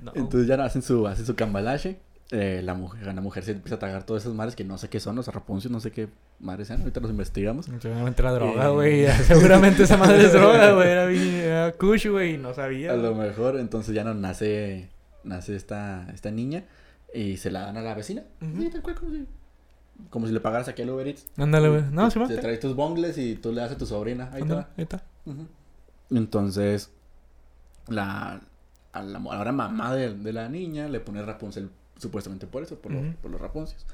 No. Entonces ya no hacen su, hacen su cambalache. Eh, la mujer, la mujer se empieza a tragar todas esas madres que no sé qué son, los rapuncios, no sé qué madres sean. Ahorita los investigamos. Seguramente era droga, Eh. güey. Seguramente esa madre es droga, güey. Era, kush, güey. y No sabía. A lo mejor, entonces ya no nace, nace esta, esta niña y se la dan a la vecina. Ujú. Sí, tal cual, como si, como si le pagaras aquí al Uber Eats. Ándale, güey. No, Te- sí, Te traes tus bongles y tú le das a tu sobrina. Ahí va. ahí está. Entonces, la, a la ahora mamá de, de la niña le pone Rapunzel supuestamente por eso, por, los, por los rapuncios.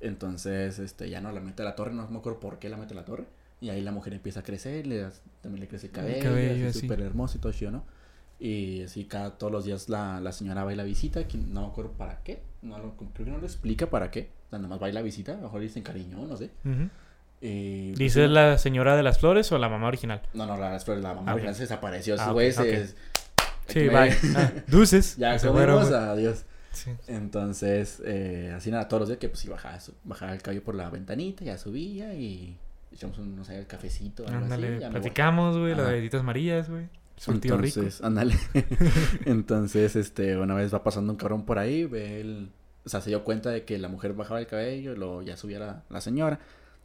Entonces, este, ya no la mete a la torre, no me acuerdo por qué la mete a la torre. Y ahí la mujer empieza a crecer, le también le crece el cabello, cabello, súper hermoso y todo chido, ¿no? Y así cada, todos los días la, la señora va y la visita, que no me acuerdo para qué, no lo, creo que no lo explica para qué. O sea, nomás va y la visita, a lo mejor dicen cariño, no sé. Y, pues, ¿Dice la señora de las flores o la mamá original? no, no, la, la, la mamá Ah, original se desapareció. Ah, se- Sí, bye. Ah, dulces. Ya Se comimos, adiós. Sí. Entonces, eh, así nada, todos los días que pues sí bajaba, bajaba el cabello por la ventanita, ya subía y echamos un, no sé, el cafecito. Ándale, platicamos, güey. Las galletitas marías, güey. Surtido rico. Entonces, ándale. Entonces, este, una vez va pasando un cabrón por ahí, ve el... O sea, se dio cuenta de que la mujer bajaba el cabello, y luego ya subía la, la señora.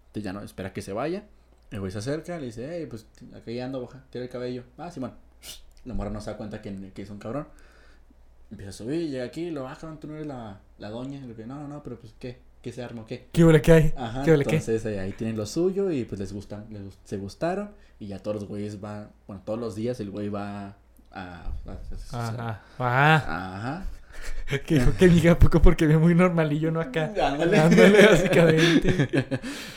Entonces ya no, espera que se vaya. El güey se acerca, le dice, hey, pues aquí ando, baja, tira el cabello. Ah, Simón. La morra no se da cuenta que, que es un cabrón. Empieza a subir, llega aquí, lo baja, tú no eres la, la doña. Y le dice, no, no, no, pero pues, ¿qué? ¿Qué se armó? ¿Qué? ¿Qué huele que hay? Ajá, ¿Qué huele entonces ahí tienen lo suyo y pues les gustan, les se gustaron y ya todos los güeyes van, bueno, todos los días el güey va a... a- a- Ajá. Ajá. Ajá. Que dijo que diga poco porque ve muy normalillo, ¿no? Acá. Ándale. Ándale, básicamente.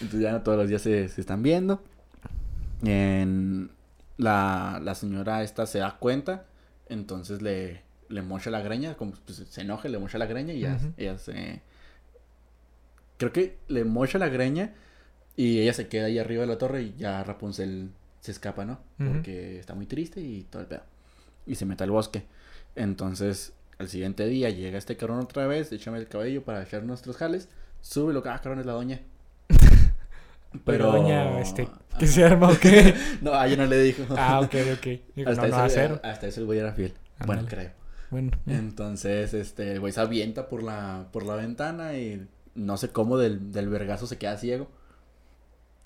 Entonces ya no todos los días se, se están viendo. En la, la señora esta se da cuenta, entonces le, le mocha la greña, como pues, se enoja, le mocha la greña y ya, ella se... Creo que le mocha la greña y ella se queda ahí arriba de la torre y ya Rapunzel se escapa, ¿no? Porque está muy triste y todo el pedo. Y se mete al bosque. Entonces, al siguiente día llega este cabrón otra vez, échame el cabello para echar nuestros jales, sube lo que, ah, cabrón, es la doña. Pero, doña, este, ¿qué Ajá. se arma o qué? No, a ella no le dijo. Ah, ok, ok. Digo, hasta, no, no, eso, a hasta eso el güey era fiel. Bueno, creo. Bueno. Entonces, este, el güey se avienta por la, por la ventana y no sé cómo del, del vergazo se queda ciego.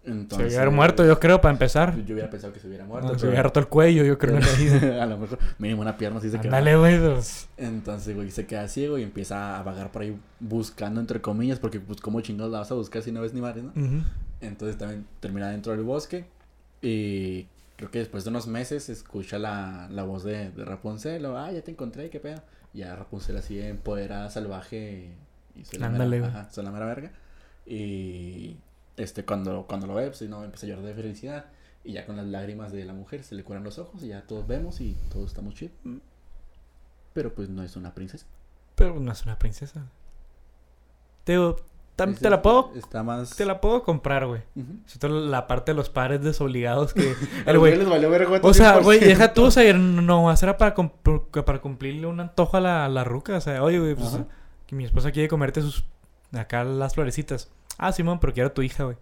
se Entonces, hubiera muerto, yo creo, para empezar. Yo hubiera pensado que se hubiera muerto. No, se hubiera roto el cuello, yo creo, a lo mejor, mínimo una pierna sí se queda. Ándale, güey. pues. Entonces, güey, se queda ciego y empieza a vagar por ahí buscando, entre comillas, porque, pues, ¿cómo chingados la vas a buscar si no ves ni madre, no? Entonces también termina dentro del bosque y creo que después de unos meses escucha la, la voz de, de Rapunzel, o, ah, ya te encontré, qué pedo. Y ya Rapunzel así empoderada, salvaje y soy la, Ándale, mera, güey. ajá, soy la mera verga. Y este cuando, cuando lo ve, pues no, empieza a llorar de felicidad. Y ya con las lágrimas de la mujer se le curan los ojos y ya todos vemos y todos estamos chidos. Pero pues no es una princesa. Pero no es una princesa. Te digo, tam- te la puedo, Está más... te la puedo comprar, güey. Sobre todo la parte de los padres desobligados que... El güey... les valió verga, O sea, güey, 100%. deja tú, o sea, no, era para, para cumplirle un antojo a la, la ruca. O sea, oye, güey, pues que mi esposa quiere comerte sus... Acá las florecitas. Ah, Simón, pero quiero a tu hija, güey.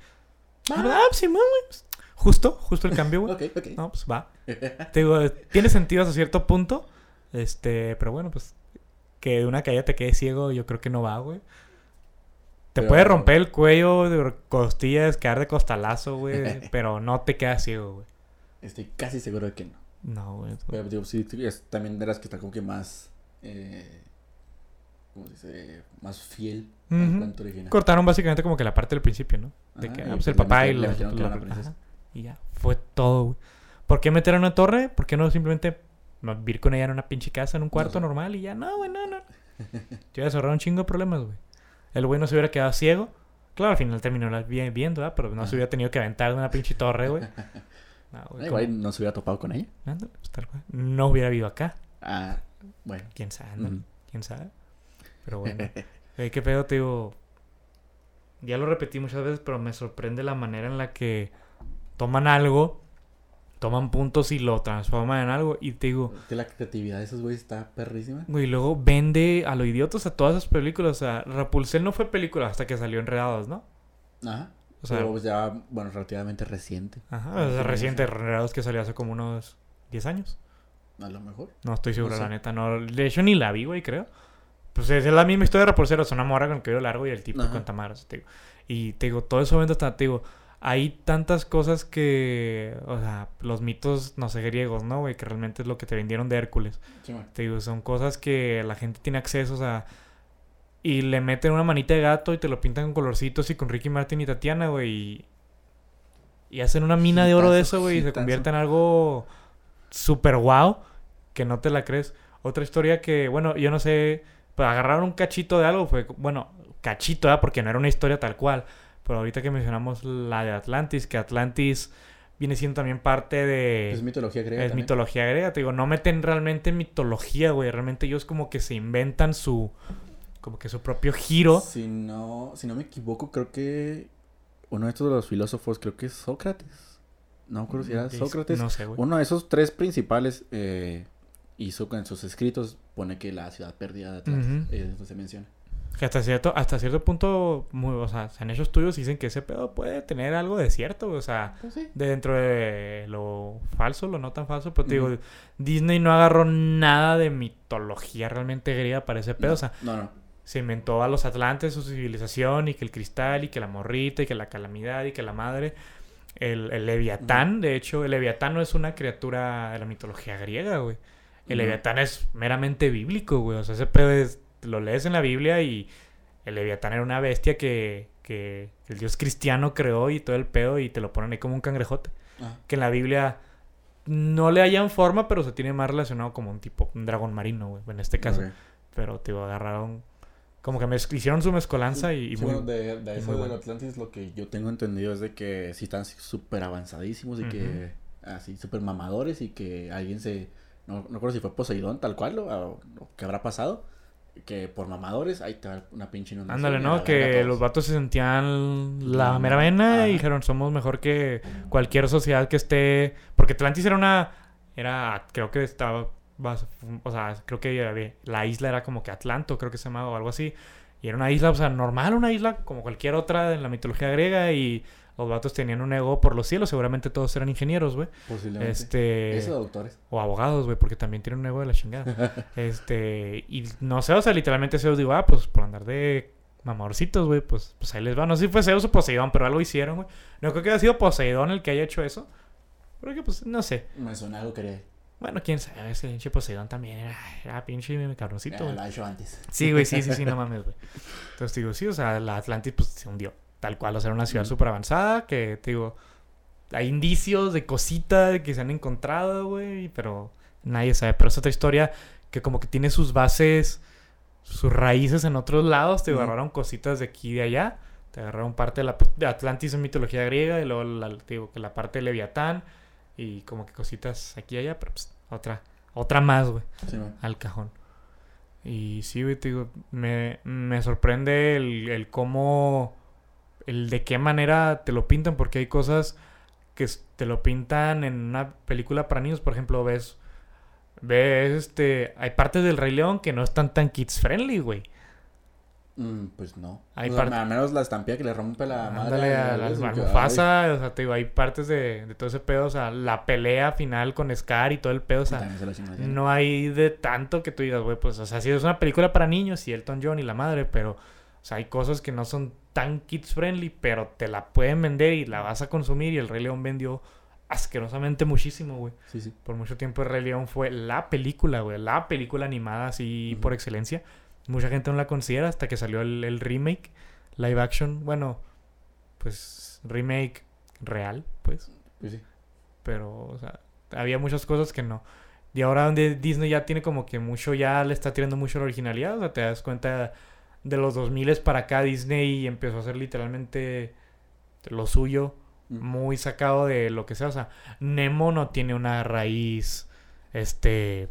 Ah, ah, Simón, güey. pues, Justo, justo el cambio, güey. Ok, ok. No, pues va. Te digo, tiene sentido hasta cierto punto. Este, pero bueno, pues que de una caída te quedes ciego, yo creo que no va, güey. Te Pero- puede romper el cuello de costillas, quedar de costalazo, güey. pero no te quedas ciego, güey. Estoy casi seguro de que no. No, güey. Pero digo, sí, es también de las que está como que más. Eh, ¿Cómo se dice? Más fiel al cuento original. Cortaron básicamente como que la parte del principio, ¿no? De Ajá, que ah, pues pues el le papá y una princesa. ajá. Y ya, fue todo, güey. ¿Por qué meter a una torre? ¿Por qué no simplemente vivir con ella en una pinche casa, en un cuarto sé. normal y ya? No, güey, no, no. Yo iba a cerrar un chingo de problemas, güey. El güey no se hubiera quedado ciego. Claro, al final terminó viendo, ¿verdad? Pero no se hubiera tenido que aventar de una pinche torre, güey. No, Ah, güey. No se hubiera topado con ella. Pues, tal cual. No hubiera vivido acá. Ah, bueno. ¿Quién sabe? ¿Quién sabe? Pero bueno. Güey, qué pedo, te digo. Ya lo repetí muchas veces, pero me sorprende la manera en la que toman algo toman puntos y lo transforman en algo. Y te digo, Que la creatividad de esos güeyes está perrísima. güey, luego vende a lo idiotas a todas esas películas. O sea, Rapunzel no fue película hasta que salió Enredados, ¿no? Ajá. O sea, Pero ya, bueno, relativamente reciente. ajá, o sea, reciente. Enredados que salió hace como unos 10 años. A lo mejor. No estoy seguro, la neta. No, de hecho, ni la vi, güey, creo. Pues es la misma historia de Rapunzel. Es una morra con el cabello largo y el tipo Ajá. con tamaras, te digo. Y te digo, todo eso vende hasta, te digo, hay tantas cosas que, o sea, los mitos, no sé, griegos, ¿no, güey? Que realmente es lo que te vendieron de Hércules. Sí. Te digo, son cosas que la gente tiene acceso, o sea, y le meten una manita de gato y te lo pintan con colorcitos y con Ricky Martin y Tatiana, güey. Y, y hacen una mina de oro de eso, güey, y se convierte en algo súper guau que no te la crees. Otra historia que, bueno, yo no sé, pues agarraron un cachito de algo, fue, bueno, cachito, ¿verdad? Porque no era una historia tal cual. Pero ahorita que mencionamos la de Atlantis, que Atlantis viene siendo también parte de... Es mitología griega. Es también. mitología griega, te digo, no meten realmente mitología, güey. Realmente ellos como que se inventan su. como que su propio giro. Si no, si no me equivoco, creo que uno de estos de los filósofos, creo que es Sócrates. No acuerdo si era Es- Sócrates. No sé, güey. Uno de esos tres principales eh, hizo en sus escritos, pone que la ciudad perdida de Atlantis. Eh, eso se menciona. Que hasta cierto, hasta cierto punto, muy, o sea, se han hecho estudios y dicen que ese pedo puede tener algo de cierto, o sea, Pues sí. de dentro de lo falso, lo no tan falso, pero te digo. Disney no agarró nada de mitología realmente griega para ese pedo, No, o sea, no, no. se inventó a los atlantes, su civilización, y que el cristal, y que la morrita, y que la calamidad, y que la madre. El, el leviatán, de hecho, el leviatán no es una criatura de la mitología griega, güey. El leviatán es meramente bíblico, güey. O sea, ese pedo es, lo lees en la Biblia y el leviatán era una bestia que, que el dios cristiano creó y todo el pedo y te lo ponen ahí como un cangrejote. Ah, Que en la Biblia no le hayan forma, pero se tiene más relacionado como un tipo, un dragón marino, güey, en este caso. Pero, te agarraron. Como que mezc- hicieron su mezcolanza y, y Sí, muy. bueno, de, de eso del bueno. Atlantis lo que yo tengo entendido es de que sí están súper avanzadísimos y que así súper mamadores y que alguien se no, no recuerdo si fue Poseidón tal cual o, o que habrá pasado que por mamadores ahí te va una pinche inundación Ándale, ¿no? Que los vatos se sentían la La- mera vena y dijeron, somos mejor que cualquier sociedad que esté... Porque Atlantis era una... Era... Creo que estaba... O sea, creo que la isla era como que Atlanto, creo que se llamaba o algo así. Y era una isla, o sea, normal, una isla como cualquier otra en la mitología griega y los vatos tenían un ego por los cielos. Seguramente todos eran ingenieros, güey. posiblemente Este... eso doctores O abogados, güey, porque también tienen un ego de la chingada. este, y no sé, o sea, literalmente Zeus digo, ah, pues por andar de mamorcitos, güey, pues, pues ahí les va. No sé si fue Zeus o Poseidón, pero algo hicieron, güey. No creo que haya sido Poseidón el que haya hecho eso. Pero que, pues, no sé. me suena algo que Bueno, quién sabe, ese pinche Poseidón también era, era pinche cabroncito, eh, güey. lo ha hecho antes Sí, güey, sí, sí, sí, no mames, güey. Entonces, digo, sí, o sea, la Atlantis, pues, se hundió. Tal cual, o sea, era una ciudad Ujú. súper avanzada que, te digo, hay indicios de cositas que se han encontrado, güey, pero nadie sabe. Pero es otra historia que como que tiene sus bases, sus raíces en otros lados. Te agarraron cositas de aquí y de allá. Te agarraron parte de la de Atlantis en mitología griega y luego la, te digo, que la parte de Leviatán y como que cositas aquí y allá, pero pues otra, otra más, güey Sí, al cajón. Y sí, güey, te digo, me, me sorprende el, el cómo, el de qué manera te lo pintan, porque hay cosas que te lo pintan en una película para niños, por ejemplo, ves, ves, este, hay partes del Rey León que no están tan kids friendly, güey. Mm, pues no Hay O sea, parte- al menos la estampilla que le rompe la madre Ándale a- a la a- al a- Mufasa, o sea, te digo, hay partes de, de todo ese pedo, o sea, la pelea final con Scar y todo el pedo, o sea, se la. No hay de tanto que tú digas, güey, pues, o sea, sí es una película para niños y Elton John y la madre, pero, o sea, hay cosas que no son tan kids friendly, pero te la pueden vender y la vas a consumir y el Rey León vendió asquerosamente muchísimo, güey. sí sí Por mucho tiempo el Rey León fue la película, güey, la película animada así por excelencia. Mucha gente no la considera hasta que salió el, el remake, live action, bueno, pues remake real, pues. pues sí Pero, o sea, había muchas cosas que no. Y ahora donde Disney ya tiene como que mucho, ya le está tirando mucho la originalidad. O sea, te das cuenta de los 2000 para acá Disney empezó a hacer literalmente lo suyo, Mm. muy sacado de lo que sea. O sea, Nemo no tiene una raíz, este,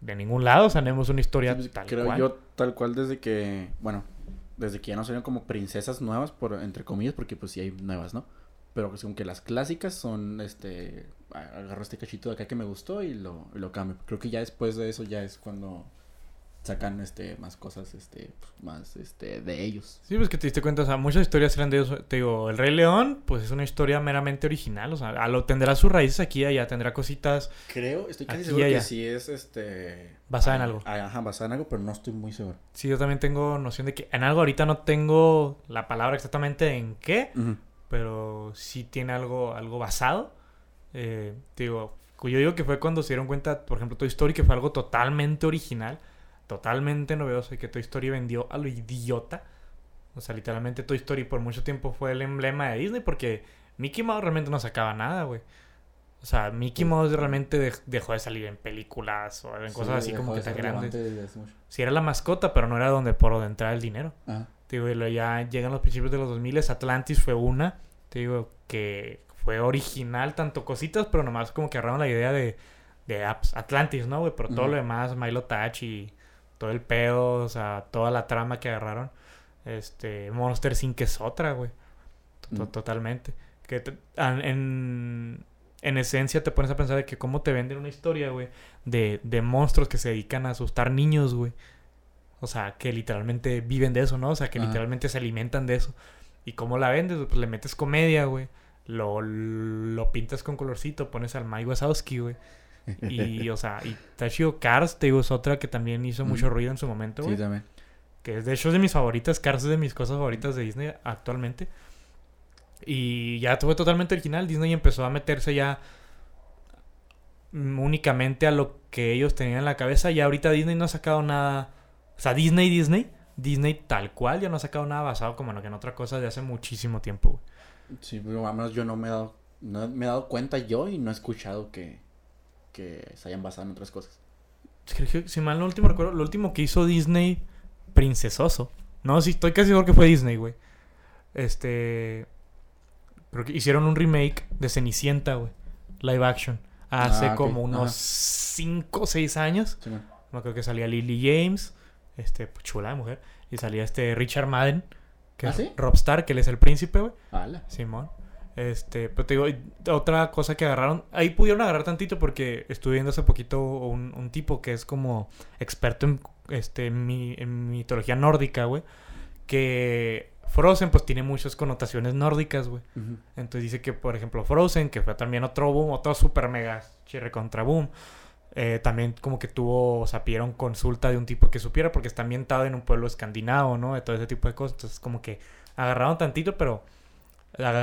de ningún lado. O sea, Nemo es una historia Sí, pues, tal creo cual. yo tal cual desde que, bueno, desde que ya no salieron como princesas nuevas, por entre comillas, porque pues sí hay nuevas, ¿no? Pero pues, aunque las clásicas son, este, agarro este cachito de acá que me gustó y lo, y lo cambio. Creo que ya después de eso ya es cuando sacan este más cosas este más este de ellos. Sí, pues que te diste cuenta, o sea, muchas historias eran de ellos. Te digo, El Rey León, pues es una historia meramente original, o sea, a lo tendrá sus raíces aquí y allá, tendrá cositas. Creo, estoy casi seguro que sí es este Basada en ah, algo. ah, Ajá, basada en algo, pero no estoy muy seguro. Sí, yo también tengo noción de que en algo ahorita no tengo la palabra exactamente en qué, pero sí tiene algo, algo basado. Eh, te digo, yo digo que fue cuando se dieron cuenta, por ejemplo, Toy Story, que fue algo totalmente original, totalmente novedoso y que Toy Story vendió a lo idiota. O sea, literalmente Toy Story por mucho tiempo fue el emblema de Disney porque Mickey Mouse realmente no sacaba nada, güey. O sea, Mickey Mouse realmente dej- dejó de salir en películas o en cosas Sí, así como que tan grandes. Sí era la mascota, pero no era donde por donde entraba el dinero. Ajá. Te digo, y ya llegan los principios de los 2000, Atlantis fue una, te digo, que fue original, tanto cositas, pero nomás como que agarraron la idea de, de apps. Atlantis, ¿no, güey? Pero todo lo demás, Milo Touch y todo el pedo, o sea, toda la trama que agarraron. Este, Monster Inc. es otra, güey. Mm. Totalmente. Que te- en, en esencia te pones a pensar de que cómo te venden una historia, güey, de, de monstruos que se dedican a asustar niños, güey. O sea, que literalmente viven de eso, ¿no? O sea, que Ajá. literalmente se alimentan de eso. ¿Y cómo la vendes? Pues le metes comedia, güey. Lo, lo pintas con colorcito, pones al Mike Wazowski, güey. Y, o sea, y está chido. Cars, te digo, es otra que también hizo mucho ruido en su momento, güey. Sí, también. Que es de hecho es de mis favoritas. Cars es de mis cosas favoritas de Disney actualmente. Y ya fue totalmente original. Disney empezó a meterse ya mm, únicamente a lo que ellos tenían en la cabeza. Y ahorita Disney no ha sacado nada. O sea, Disney, Disney. Disney tal cual ya no ha sacado nada basado como en en otra cosa de hace muchísimo tiempo, güey. Sí, pero al menos yo no me he dado, no me he dado cuenta yo y no he escuchado que, que se hayan basado en otras cosas. Creo que, si mal no último recuerdo, lo último que hizo Disney, Princesoso. No, sí, estoy casi seguro que fue Disney, güey. Este. Creo que hicieron un remake de Cenicienta, güey. Live action. Hace Ah, como unos Ajá. 5 o 6 años. Sí. Me acuerdo que salía Lily James. Este, pues, chula de mujer. Y salía este Richard Madden. Que ¿Ah, es sí? Rob Stark, que él es el príncipe, güey. Simón. Este, pero te digo, otra cosa que agarraron, ahí pudieron agarrar tantito porque estuve viendo hace poquito un, un tipo que es como experto en, este, en mi- en mitología nórdica, güey, que Frozen pues tiene muchas connotaciones nórdicas, güey. Entonces dice que, por ejemplo, Frozen, que fue también otro boom, otro super mega chirre contra boom, eh, también como que tuvo, o sea, pidieron consulta de un tipo que supiera porque está ambientado en un pueblo escandinavo, ¿no? De todo ese tipo de cosas. Entonces como que agarraron tantito, pero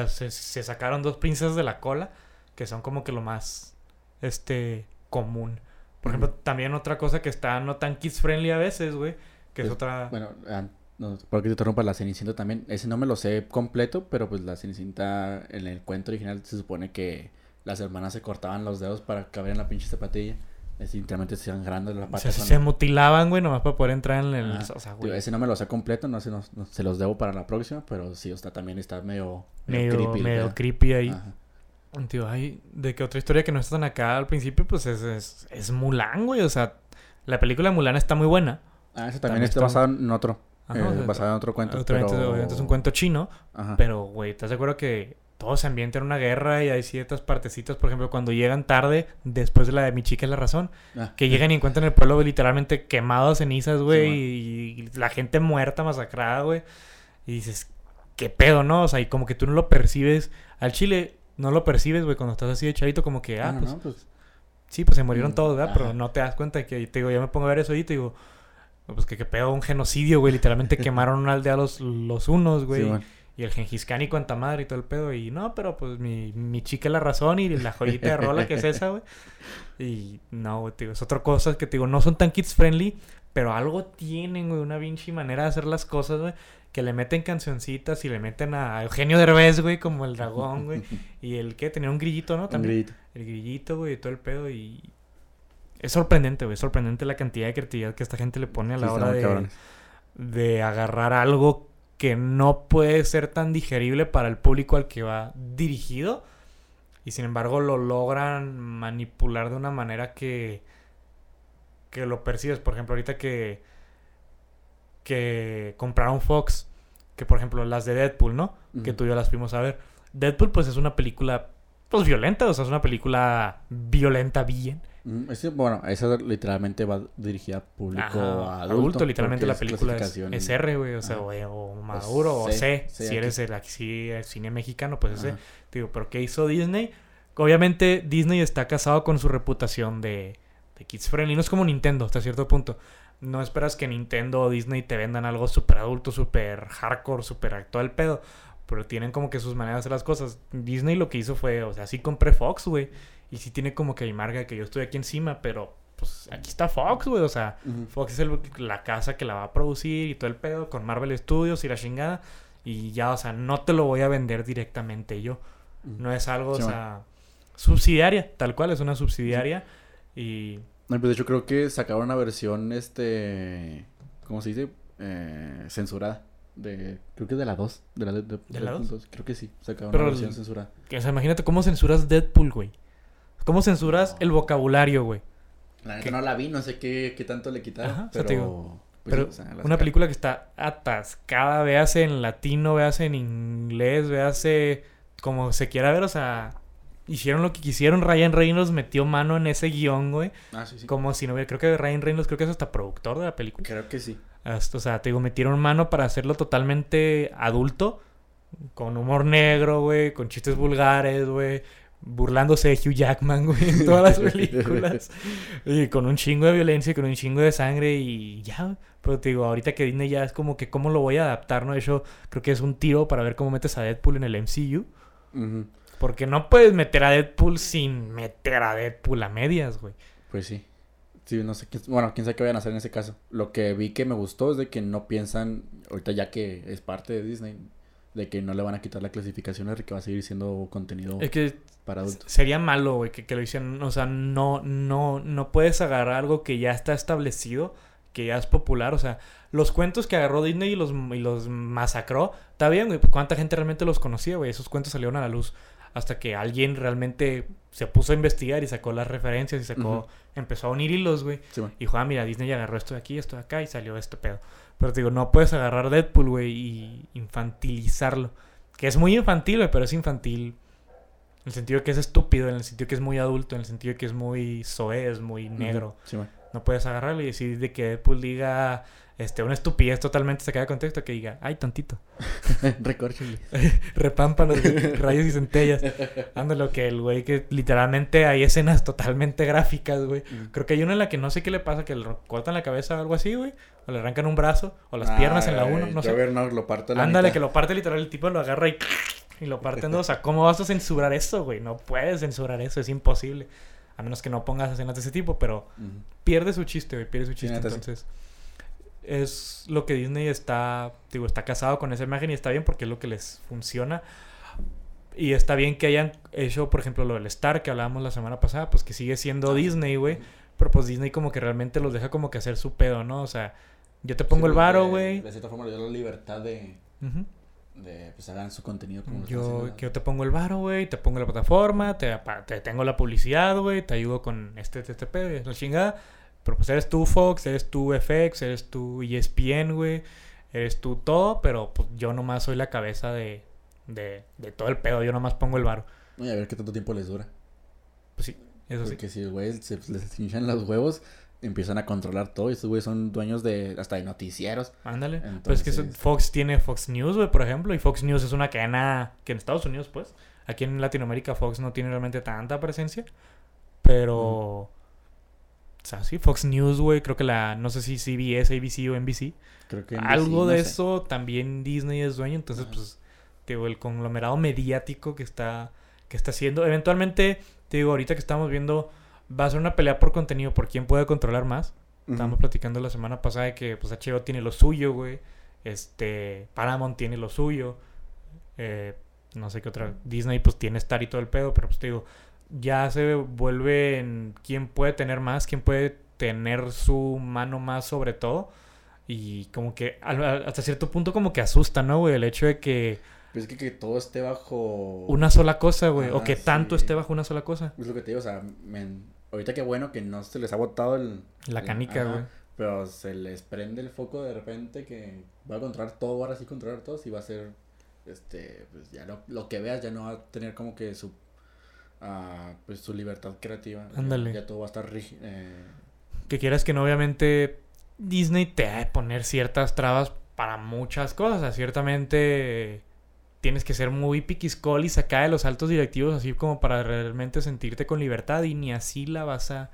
se, se sacaron dos princesas de la cola, que son como que lo más, este, común. Por ejemplo, también otra cosa que está no tan kids friendly a veces, güey, que es Pues, otra... Bueno, ah, no, porque te interrumpa la Cenicienta también. Ese no me lo sé completo, pero pues la Cenicienta en el cuento original se supone que las hermanas se cortaban los dedos para caber en la pinche zapatilla. Es literalmente se hacían grandes las o patas. sea, cuando- se mutilaban, güey, nomás para poder entrar en el... O sea, güey. ese no me lo sé completo, no sé, no, no- se los debo para la próxima, pero sí, o sea, también está medio, medio, creepy. medio creepy ahí. Ajá. Tío, ay, de que otra historia que no está tan acá al principio, pues es, es, es Mulan, güey. O sea, la película de Mulan está muy buena. Ah, ese También también, está está- basado en otro. Ajá, eh, o sea, basado en otro cuento. Obviamente, pero... obviamente es un cuento chino, Ajá. pero, güey, ¿estás de acuerdo que todo se ambienta en una guerra y hay ciertas partecitas, por ejemplo, cuando llegan tarde, después de la de Mi chica es la razón, Ah, que llegan y encuentran el pueblo literalmente quemado a cenizas, güey, Sí, y, la gente muerta, masacrada, güey. Y dices, ¿qué pedo, no? O sea, y como que tú no lo percibes. Al chile, no lo percibes, güey, cuando estás así de chavito, como que, ah, bueno, pues, no, pues, Sí, pues se murieron Mm, todos, ¿verdad? Pero no te das cuenta que, te digo, yo me pongo a ver eso y te digo, pues que, que pedo un genocidio, güey. Literalmente quemaron una aldea los, los unos, güey. sí, bueno. Y el Gengis Khan y cuanta madre y todo el pedo. Y no, pero pues mi, mi chica la razón y la joyita de rola que es esa, güey. Y no, güey, digo, es otra cosa que te digo, no son tan kids friendly, pero algo tienen, güey, una vinci manera de hacer las cosas, güey. Que le meten cancioncitas y le meten a Eugenio Derbez, güey, como el dragón, güey. Y el que tenía un grillito, ¿no? Un También. grillito. El grillito, güey, y todo el pedo. Y es sorprendente, güey. Es sorprendente la cantidad de creatividad que esta gente le pone a la hora de, cabrones. de agarrar algo que no puede ser tan digerible para el público al que va dirigido. Y sin embargo lo logran manipular de una manera que, que lo percibes. Por ejemplo, ahorita que, que compraron Fox, que por ejemplo las de Deadpool, ¿no? Que tú y yo las fuimos a ver. Deadpool, pues es una película, pues violenta, o sea, es una película violenta bien. Mm, es bueno, esa literalmente va dirigida a público Ajá, adulto. adulto, literalmente la película es, es R, güey, o sea, o maduro, o C, C, C si aquí. eres el, si el cine mexicano, pues ese. Digo, pero ¿qué hizo Disney? Obviamente Disney está casado con su reputación de, de kids friendly. No es como Nintendo hasta cierto punto. No esperas que Nintendo o Disney te vendan algo súper adulto, súper hardcore, súper actual pedo. Pero tienen como que sus maneras de hacer las cosas. Disney lo que hizo fue, o sea, sí compré Fox, güey. Y sí tiene como que mi marca que yo estoy aquí encima, pero pues aquí está Fox, güey. O sea. Fox es el- la casa que la va a producir y todo el pedo con Marvel Studios y la chingada. Y ya, o sea, no te lo voy a vender directamente yo. No es algo, Sí, o man. sea, subsidiaria, tal cual, es una subsidiaria. Y No, pues de hecho creo que sacaron una versión, este, ¿cómo se dice? Eh, censurada. De, creo que de la 2. De la, de, de- ¿De la Deadpool dos? Creo que sí. Sacaron Pero una el- versión censurada. que, o sea, imagínate cómo censuras Deadpool, güey. ¿Cómo censuras el vocabulario, güey? La neta no la vi, no sé qué, qué tanto le quitaron. Ajá, o sea, pero, te digo, pues, Pero sí, o sea, la una película que está atascada, véase en latino, véase en inglés, véase como se quiera ver, o sea, hicieron lo que quisieron. Ryan Reynolds metió mano en ese guion, güey. Ah, sí, sí. Como si no hubiera, creo que Ryan Reynolds creo que es hasta productor de la película. Creo que sí. Hasta- o sea, te digo, metieron mano para hacerlo totalmente adulto. Con humor negro, güey. Con chistes vulgares, güey. Burlándose de Hugh Jackman, güey. En todas las películas. Y con un chingo de violencia y con un chingo de sangre y ya. Pero te digo, ahorita que Disney ya es como que cómo lo voy a adaptar, ¿no? De hecho, creo que es un tiro para ver cómo metes a Deadpool en el MCU. Porque no puedes meter a Deadpool sin meter a Deadpool a medias, güey. Pues sí. Sí, no sé quién, bueno, quién sabe qué vayan a hacer en ese caso. Lo que vi que me gustó es de que no piensan, ahorita ya que es parte de Disney, de que no le van a quitar la clasificación que va a seguir siendo contenido Es que para adultos. Sería malo, güey, que, que lo hicieran. O sea, no, no, no puedes agarrar algo que ya está establecido, que ya es popular. O sea, los cuentos que agarró Disney y los, y los masacró, está bien, güey. ¿Cuánta gente realmente los conocía, güey? Esos cuentos salieron a la luz hasta que alguien realmente se puso a investigar y sacó las referencias y sacó, empezó a unir hilos, güey. Sí. Y dijo, ah, mira, Disney agarró esto de aquí, esto de acá y salió este pedo. Pero te digo, no puedes agarrar Deadpool, güey, y infantilizarlo. Que es muy infantil, güey, pero es infantil. En el sentido que es estúpido, en el sentido que es muy adulto, en el sentido que es muy soez, muy negro. Sí, man. No puedes agarrarlo y decir de que Deadpool diga este, una estupidez totalmente sacada de contexto, que diga, ay, tantito. Recórchale. Repámpanos, rayos y centellas. Ándalo, que el güey que literalmente hay escenas totalmente gráficas, güey. Creo que hay una en la que no sé qué le pasa, que le cortan la cabeza o algo así, güey. O le arrancan un brazo, o las piernas en la uno, no sé. A ver, no, lo parto la Ándale, mitad. que lo parte literal, el tipo lo agarra y, y lo parte en dos. O sea, ¿cómo vas a censurar eso, güey? No puedes censurar eso, es imposible. A menos que no pongas escenas de ese tipo, pero pierde su chiste, güey, pierde su chiste. sí. entonces, es lo que Disney está, digo, está casado con esa imagen y está bien porque es lo que les funciona. Y está bien que hayan hecho, por ejemplo, lo del Star que hablábamos la semana pasada, pues que sigue siendo Disney, güey. Pero pues Disney como que realmente los deja como que hacer su pedo, ¿no? O sea, yo te pongo el varo, güey. De cierta forma dio la libertad de, Ujú. De pues hagan su contenido como Yo, yo te pongo el varo, güey, te pongo la plataforma, te, te tengo la publicidad, güey, te ayudo con este, este, este la chingada. Pero pues eres tú Fox, eres tú FX, eres tú ESPN, güey, eres tú todo, pero pues yo nomás soy la cabeza de, de, de todo el pedo, yo nomás pongo el varo. Y a ver qué tanto tiempo les dura. Pues sí, eso sí. Porque si el güey se les hinchan los huevos, empiezan a controlar todo. Y estos güeyes son dueños de hasta de noticieros. Ándale. Pues es que eso- Entonces- Fox tiene Fox News, güey, por ejemplo, y Fox News es una cadena que en Estados Unidos, pues, aquí en Latinoamérica Fox no tiene realmente tanta presencia, pero... O sea, sí, Fox News, güey, creo que la, no sé si CBS, ABC o NBC, Creo que algo NBC, de no sé. eso también Disney es dueño, entonces, Ajá. pues, te digo, el conglomerado mediático que está, que está haciendo, eventualmente, te digo, ahorita que estamos viendo, va a ser una pelea por contenido, por quién puede controlar más. Estábamos platicando la semana pasada de que pues HBO tiene lo suyo, güey. Este, Paramount tiene lo suyo. Eh, no sé qué otra. Disney pues tiene Star y todo el pedo, pero pues te digo, ya se vuelve en quién puede tener más, quién puede tener su mano más sobre todo. Y como que hasta cierto punto como que asusta, ¿no, güey? El hecho de que Pues es que, que todo esté bajo. una sola cosa, güey. o que tanto esté bajo una sola cosa. Es lo que te digo, o sea, men, ahorita qué bueno que no se les ha botado el. La canica, güey. Pero se les prende el foco de repente que va a controlar todo, ahora sí controlar todo, sí va a ser este, pues ya lo, lo que veas ya no va a tener como que su, ah, pues su libertad creativa. Ya- Ándale. Ya, todo va a estar rígido. Eh, Que quieras que no, obviamente Disney te ha de poner ciertas trabas para muchas cosas. Ciertamente tienes que ser muy piquiscol y sacar de los altos directivos así como para realmente sentirte con libertad y ni así la vas a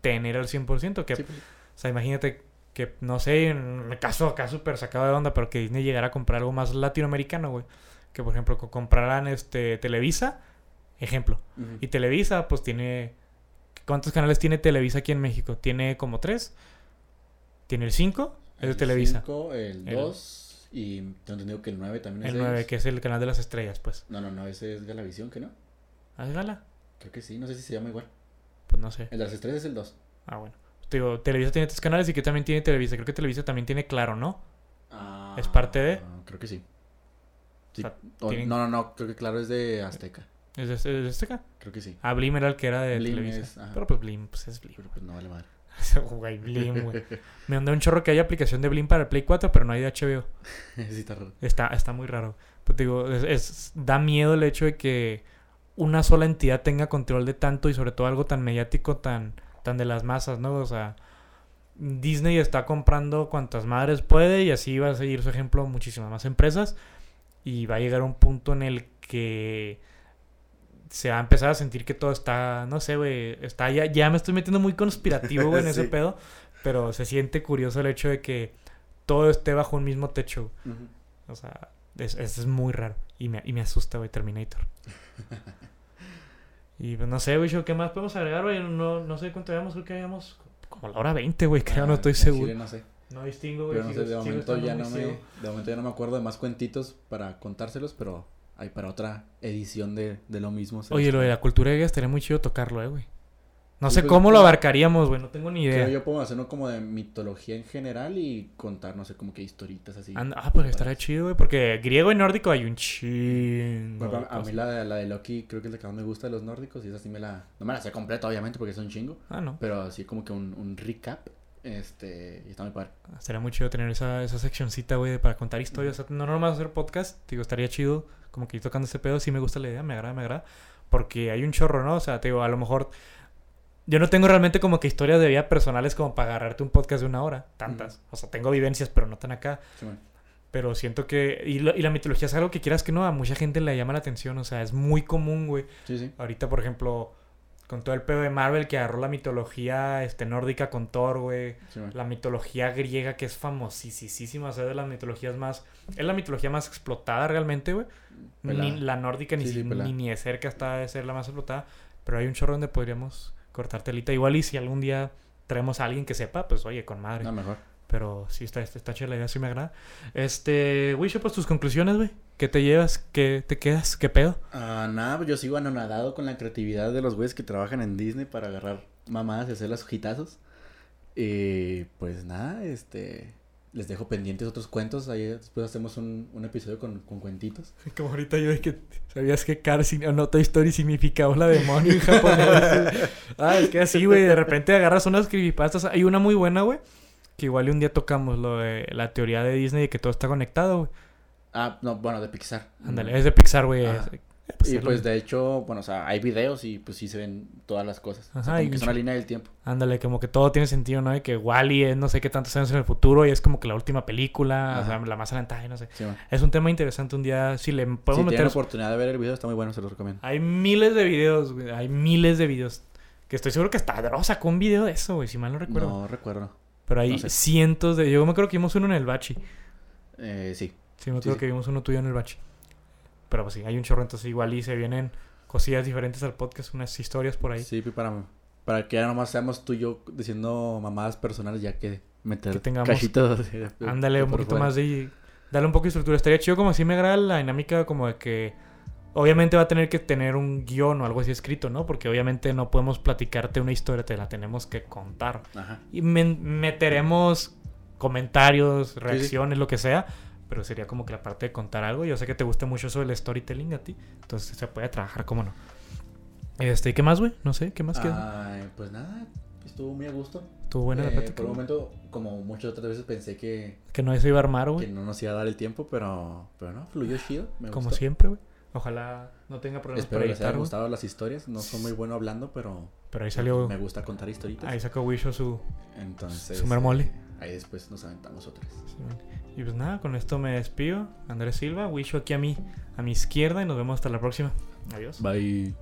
tener al 100%. Que, Sí, pues, O sea, imagínate que, no sé, el caso acá súper sacado de onda, pero que Disney llegara a comprar algo más latinoamericano, güey. Que, por ejemplo, co- compraran este Televisa, ejemplo. Y Televisa, pues tiene... ¿Cuántos canales tiene Televisa aquí en México? Tiene como tres. Tiene el 5, es de El Televisa. cinco, el El- 2 y tengo entendido que el 9 también es El de 9, ellos. que es el canal de las estrellas, pues. No, no, no, ese es Galavisión, ¿que no? ¿Ah, es Gala? Creo que sí, no sé si se llama igual. Pues no sé. El de las estrellas es el 2. Ah, bueno. Te digo, Televisa tiene tres canales y que también tiene Televisa. Creo que Televisa también tiene Claro, ¿no? Ah, ¿Es parte de? Creo que sí. Sí. O sea, O- tienen- No, no, no, creo que claro es de Azteca. ¿Es de, es de acá? Creo que sí. Ah, Blim era el que era de Blim Televisa. es. Pero pues Blim, pues es Blim. Pero pues no vale madre. Güey, Blim, güey. Me mandé un chorro que hay aplicación de Blim para el Play 4, pero no hay de HBO. sí, está raro. Está, está muy raro. Pues digo, es, es- da miedo el hecho de que una sola entidad tenga control de tanto y sobre todo algo tan mediático, tan, tan de las masas, ¿no? O sea, Disney está comprando cuantas madres puede y así va a seguir su ejemplo muchísimas más empresas y va a llegar un punto en el que se va a empezar a sentir que todo está, no sé, güey, está ya, ya me estoy metiendo muy conspirativo, güey, en ese pedo, pero se siente curioso el hecho de que todo esté bajo un mismo techo. O sea, es, es, muy raro. Y me, y me asusta, güey, Terminator. y pues no sé, güey, ¿qué más podemos agregar, güey? No, no sé cuánto llevamos, creo que habíamos como la hora 20, güey, creo, no Ah, estoy al seguro. chile no sé. No distingo, güey. Pero no sé, de momento ya no me, de momento ya no me acuerdo de más cuentitos para contárselos, pero hay para otra edición de, de lo mismo. Oye, lo de la cultura griega estaría muy chido tocarlo, eh, güey. No Sí, sé pues, cómo lo pues, abarcaríamos, güey, no tengo ni idea. Creo yo puedo hacer uno como de mitología en general y contar, no sé, como que historitas así. Ah, pues estaría chido, güey, porque griego y nórdico hay un chingo. De a mí la de, la de Loki creo que es la que más me gusta de los nórdicos y esa sí me la... No me la sé completa, obviamente, porque es un chingo. Ah, no. Pero así como que un, un recap. Este... Y está muy padre. Estaría muy chido tener esa, esa seccioncita, güey, para contar historias. O sea, no nomás hacer podcast, digo, estaría chido como que ir tocando ese pedo. Sí me gusta la idea, me agrada, me agrada. Porque hay un chorro, ¿no? O sea, te digo, a lo mejor... Yo no tengo realmente como que historias de vida personales como para agarrarte un podcast de una hora. Tantas. O sea, tengo vivencias, pero no tan acá. Sí. Pero siento que... Y, lo- y la mitología es algo que quieras que no, a mucha gente le llama la atención. O sea, es muy común, güey. sí, sí. Ahorita, por ejemplo, con todo el pedo de Marvel que agarró la mitología este, nórdica con Thor, güey sí, la mitología griega que es famosísima, o sea, de las mitologías más... Es la mitología más explotada realmente, güey. Ni la nórdica ni, Sí, ni, ni de cerca está de ser la más explotada, pero hay un chorro donde podríamos cortar telita. Igual y si algún día traemos a alguien que sepa, pues oye, con madre. No, mejor. Pero sí, está, está, está chida la idea, sí me agrada. Este, Wisho, pues tus conclusiones, güey. ¿Qué te llevas? ¿Qué te quedas? ¿Qué pedo? Ah, nada, pues yo sigo anonadado con la creatividad de los güeyes que trabajan en Disney para agarrar mamadas y hacer los hojitazos. Y pues nada, este. Les dejo pendientes otros cuentos. Ahí después hacemos un, un episodio con, con cuentitos. Como ahorita yo de que sabías que Car o no Toy Story significa hola demonio en japonés. ah, es que así, güey, de repente agarras unas creepypastas. Hay una muy buena, güey, que igual un día tocamos lo de la teoría de Disney de que todo está conectado, güey. Ah, no, bueno, de Pixar. Ándale, es de Pixar, güey. Eh, pues, Y lo pues de hecho, bueno, o sea, hay videos y pues sí se ven todas las cosas. O sea, Ajá, como y que es un una línea del tiempo. Ándale, como que todo tiene sentido, ¿no? De que Wally es no sé qué tantos años en el futuro y es como que la última película, o sea, la más adelantada y no sé. Sí. Es un tema interesante un día, si le Si podemos tienen meter... oportunidad de ver el video, está muy bueno, se los recomiendo. Hay miles de videos, güey, hay miles de videos. Que estoy seguro que hasta Dross sacó un video de eso, güey, si mal no recuerdo. No recuerdo. Pero hay No sé. cientos de. Yo me acuerdo que vimos uno en el bachi. Eh, sí. Sí, me Sí, acuerdo sí. que vimos uno tuyo en el bachi. Pero pues sí, hay un chorro, entonces igual y se vienen cosillas diferentes al podcast, unas historias por ahí. Sí, para, para que ya nomás seamos tú y yo diciendo mamadas personales, ya que meter Que tengamos- cachitos Ándale un poquito fuera. más de. Dale un poco de estructura. Estaría chido como si me agrada la dinámica como de que. Obviamente va a tener que tener un guion o algo así escrito, ¿no? Porque obviamente no podemos platicarte una historia, te la tenemos que contar. Ajá. Y meteremos comentarios, reacciones, lo que sea. Pero sería como que la parte de contar algo. Yo sé que te gusta mucho eso del storytelling a ti. Entonces se puede trabajar, cómo no. Este, ¿y qué más, güey? No sé, ¿qué más queda? Ay, pues nada, estuvo muy a gusto. Estuvo buena la Eh, plática. por un momento, como muchas otras veces pensé que, Que no se iba a armar, que güey. no nos iba a dar el tiempo, pero, pero no, fluyó chido. Me Como gustó. siempre, güey. Ojalá no tenga problemas Espero para les editar, güey. gustado las historias. No soy muy bueno hablando, pero Pero ahí salió... me gusta contar historitas. Ahí sacó Wisho su... Entonces, su mermole. eh, ahí después nos aventamos otras. Sí. Y pues nada, con esto me despido. Andrés Silva, Wisho aquí a mí, a mi izquierda y nos vemos hasta la próxima. Adiós. Bye.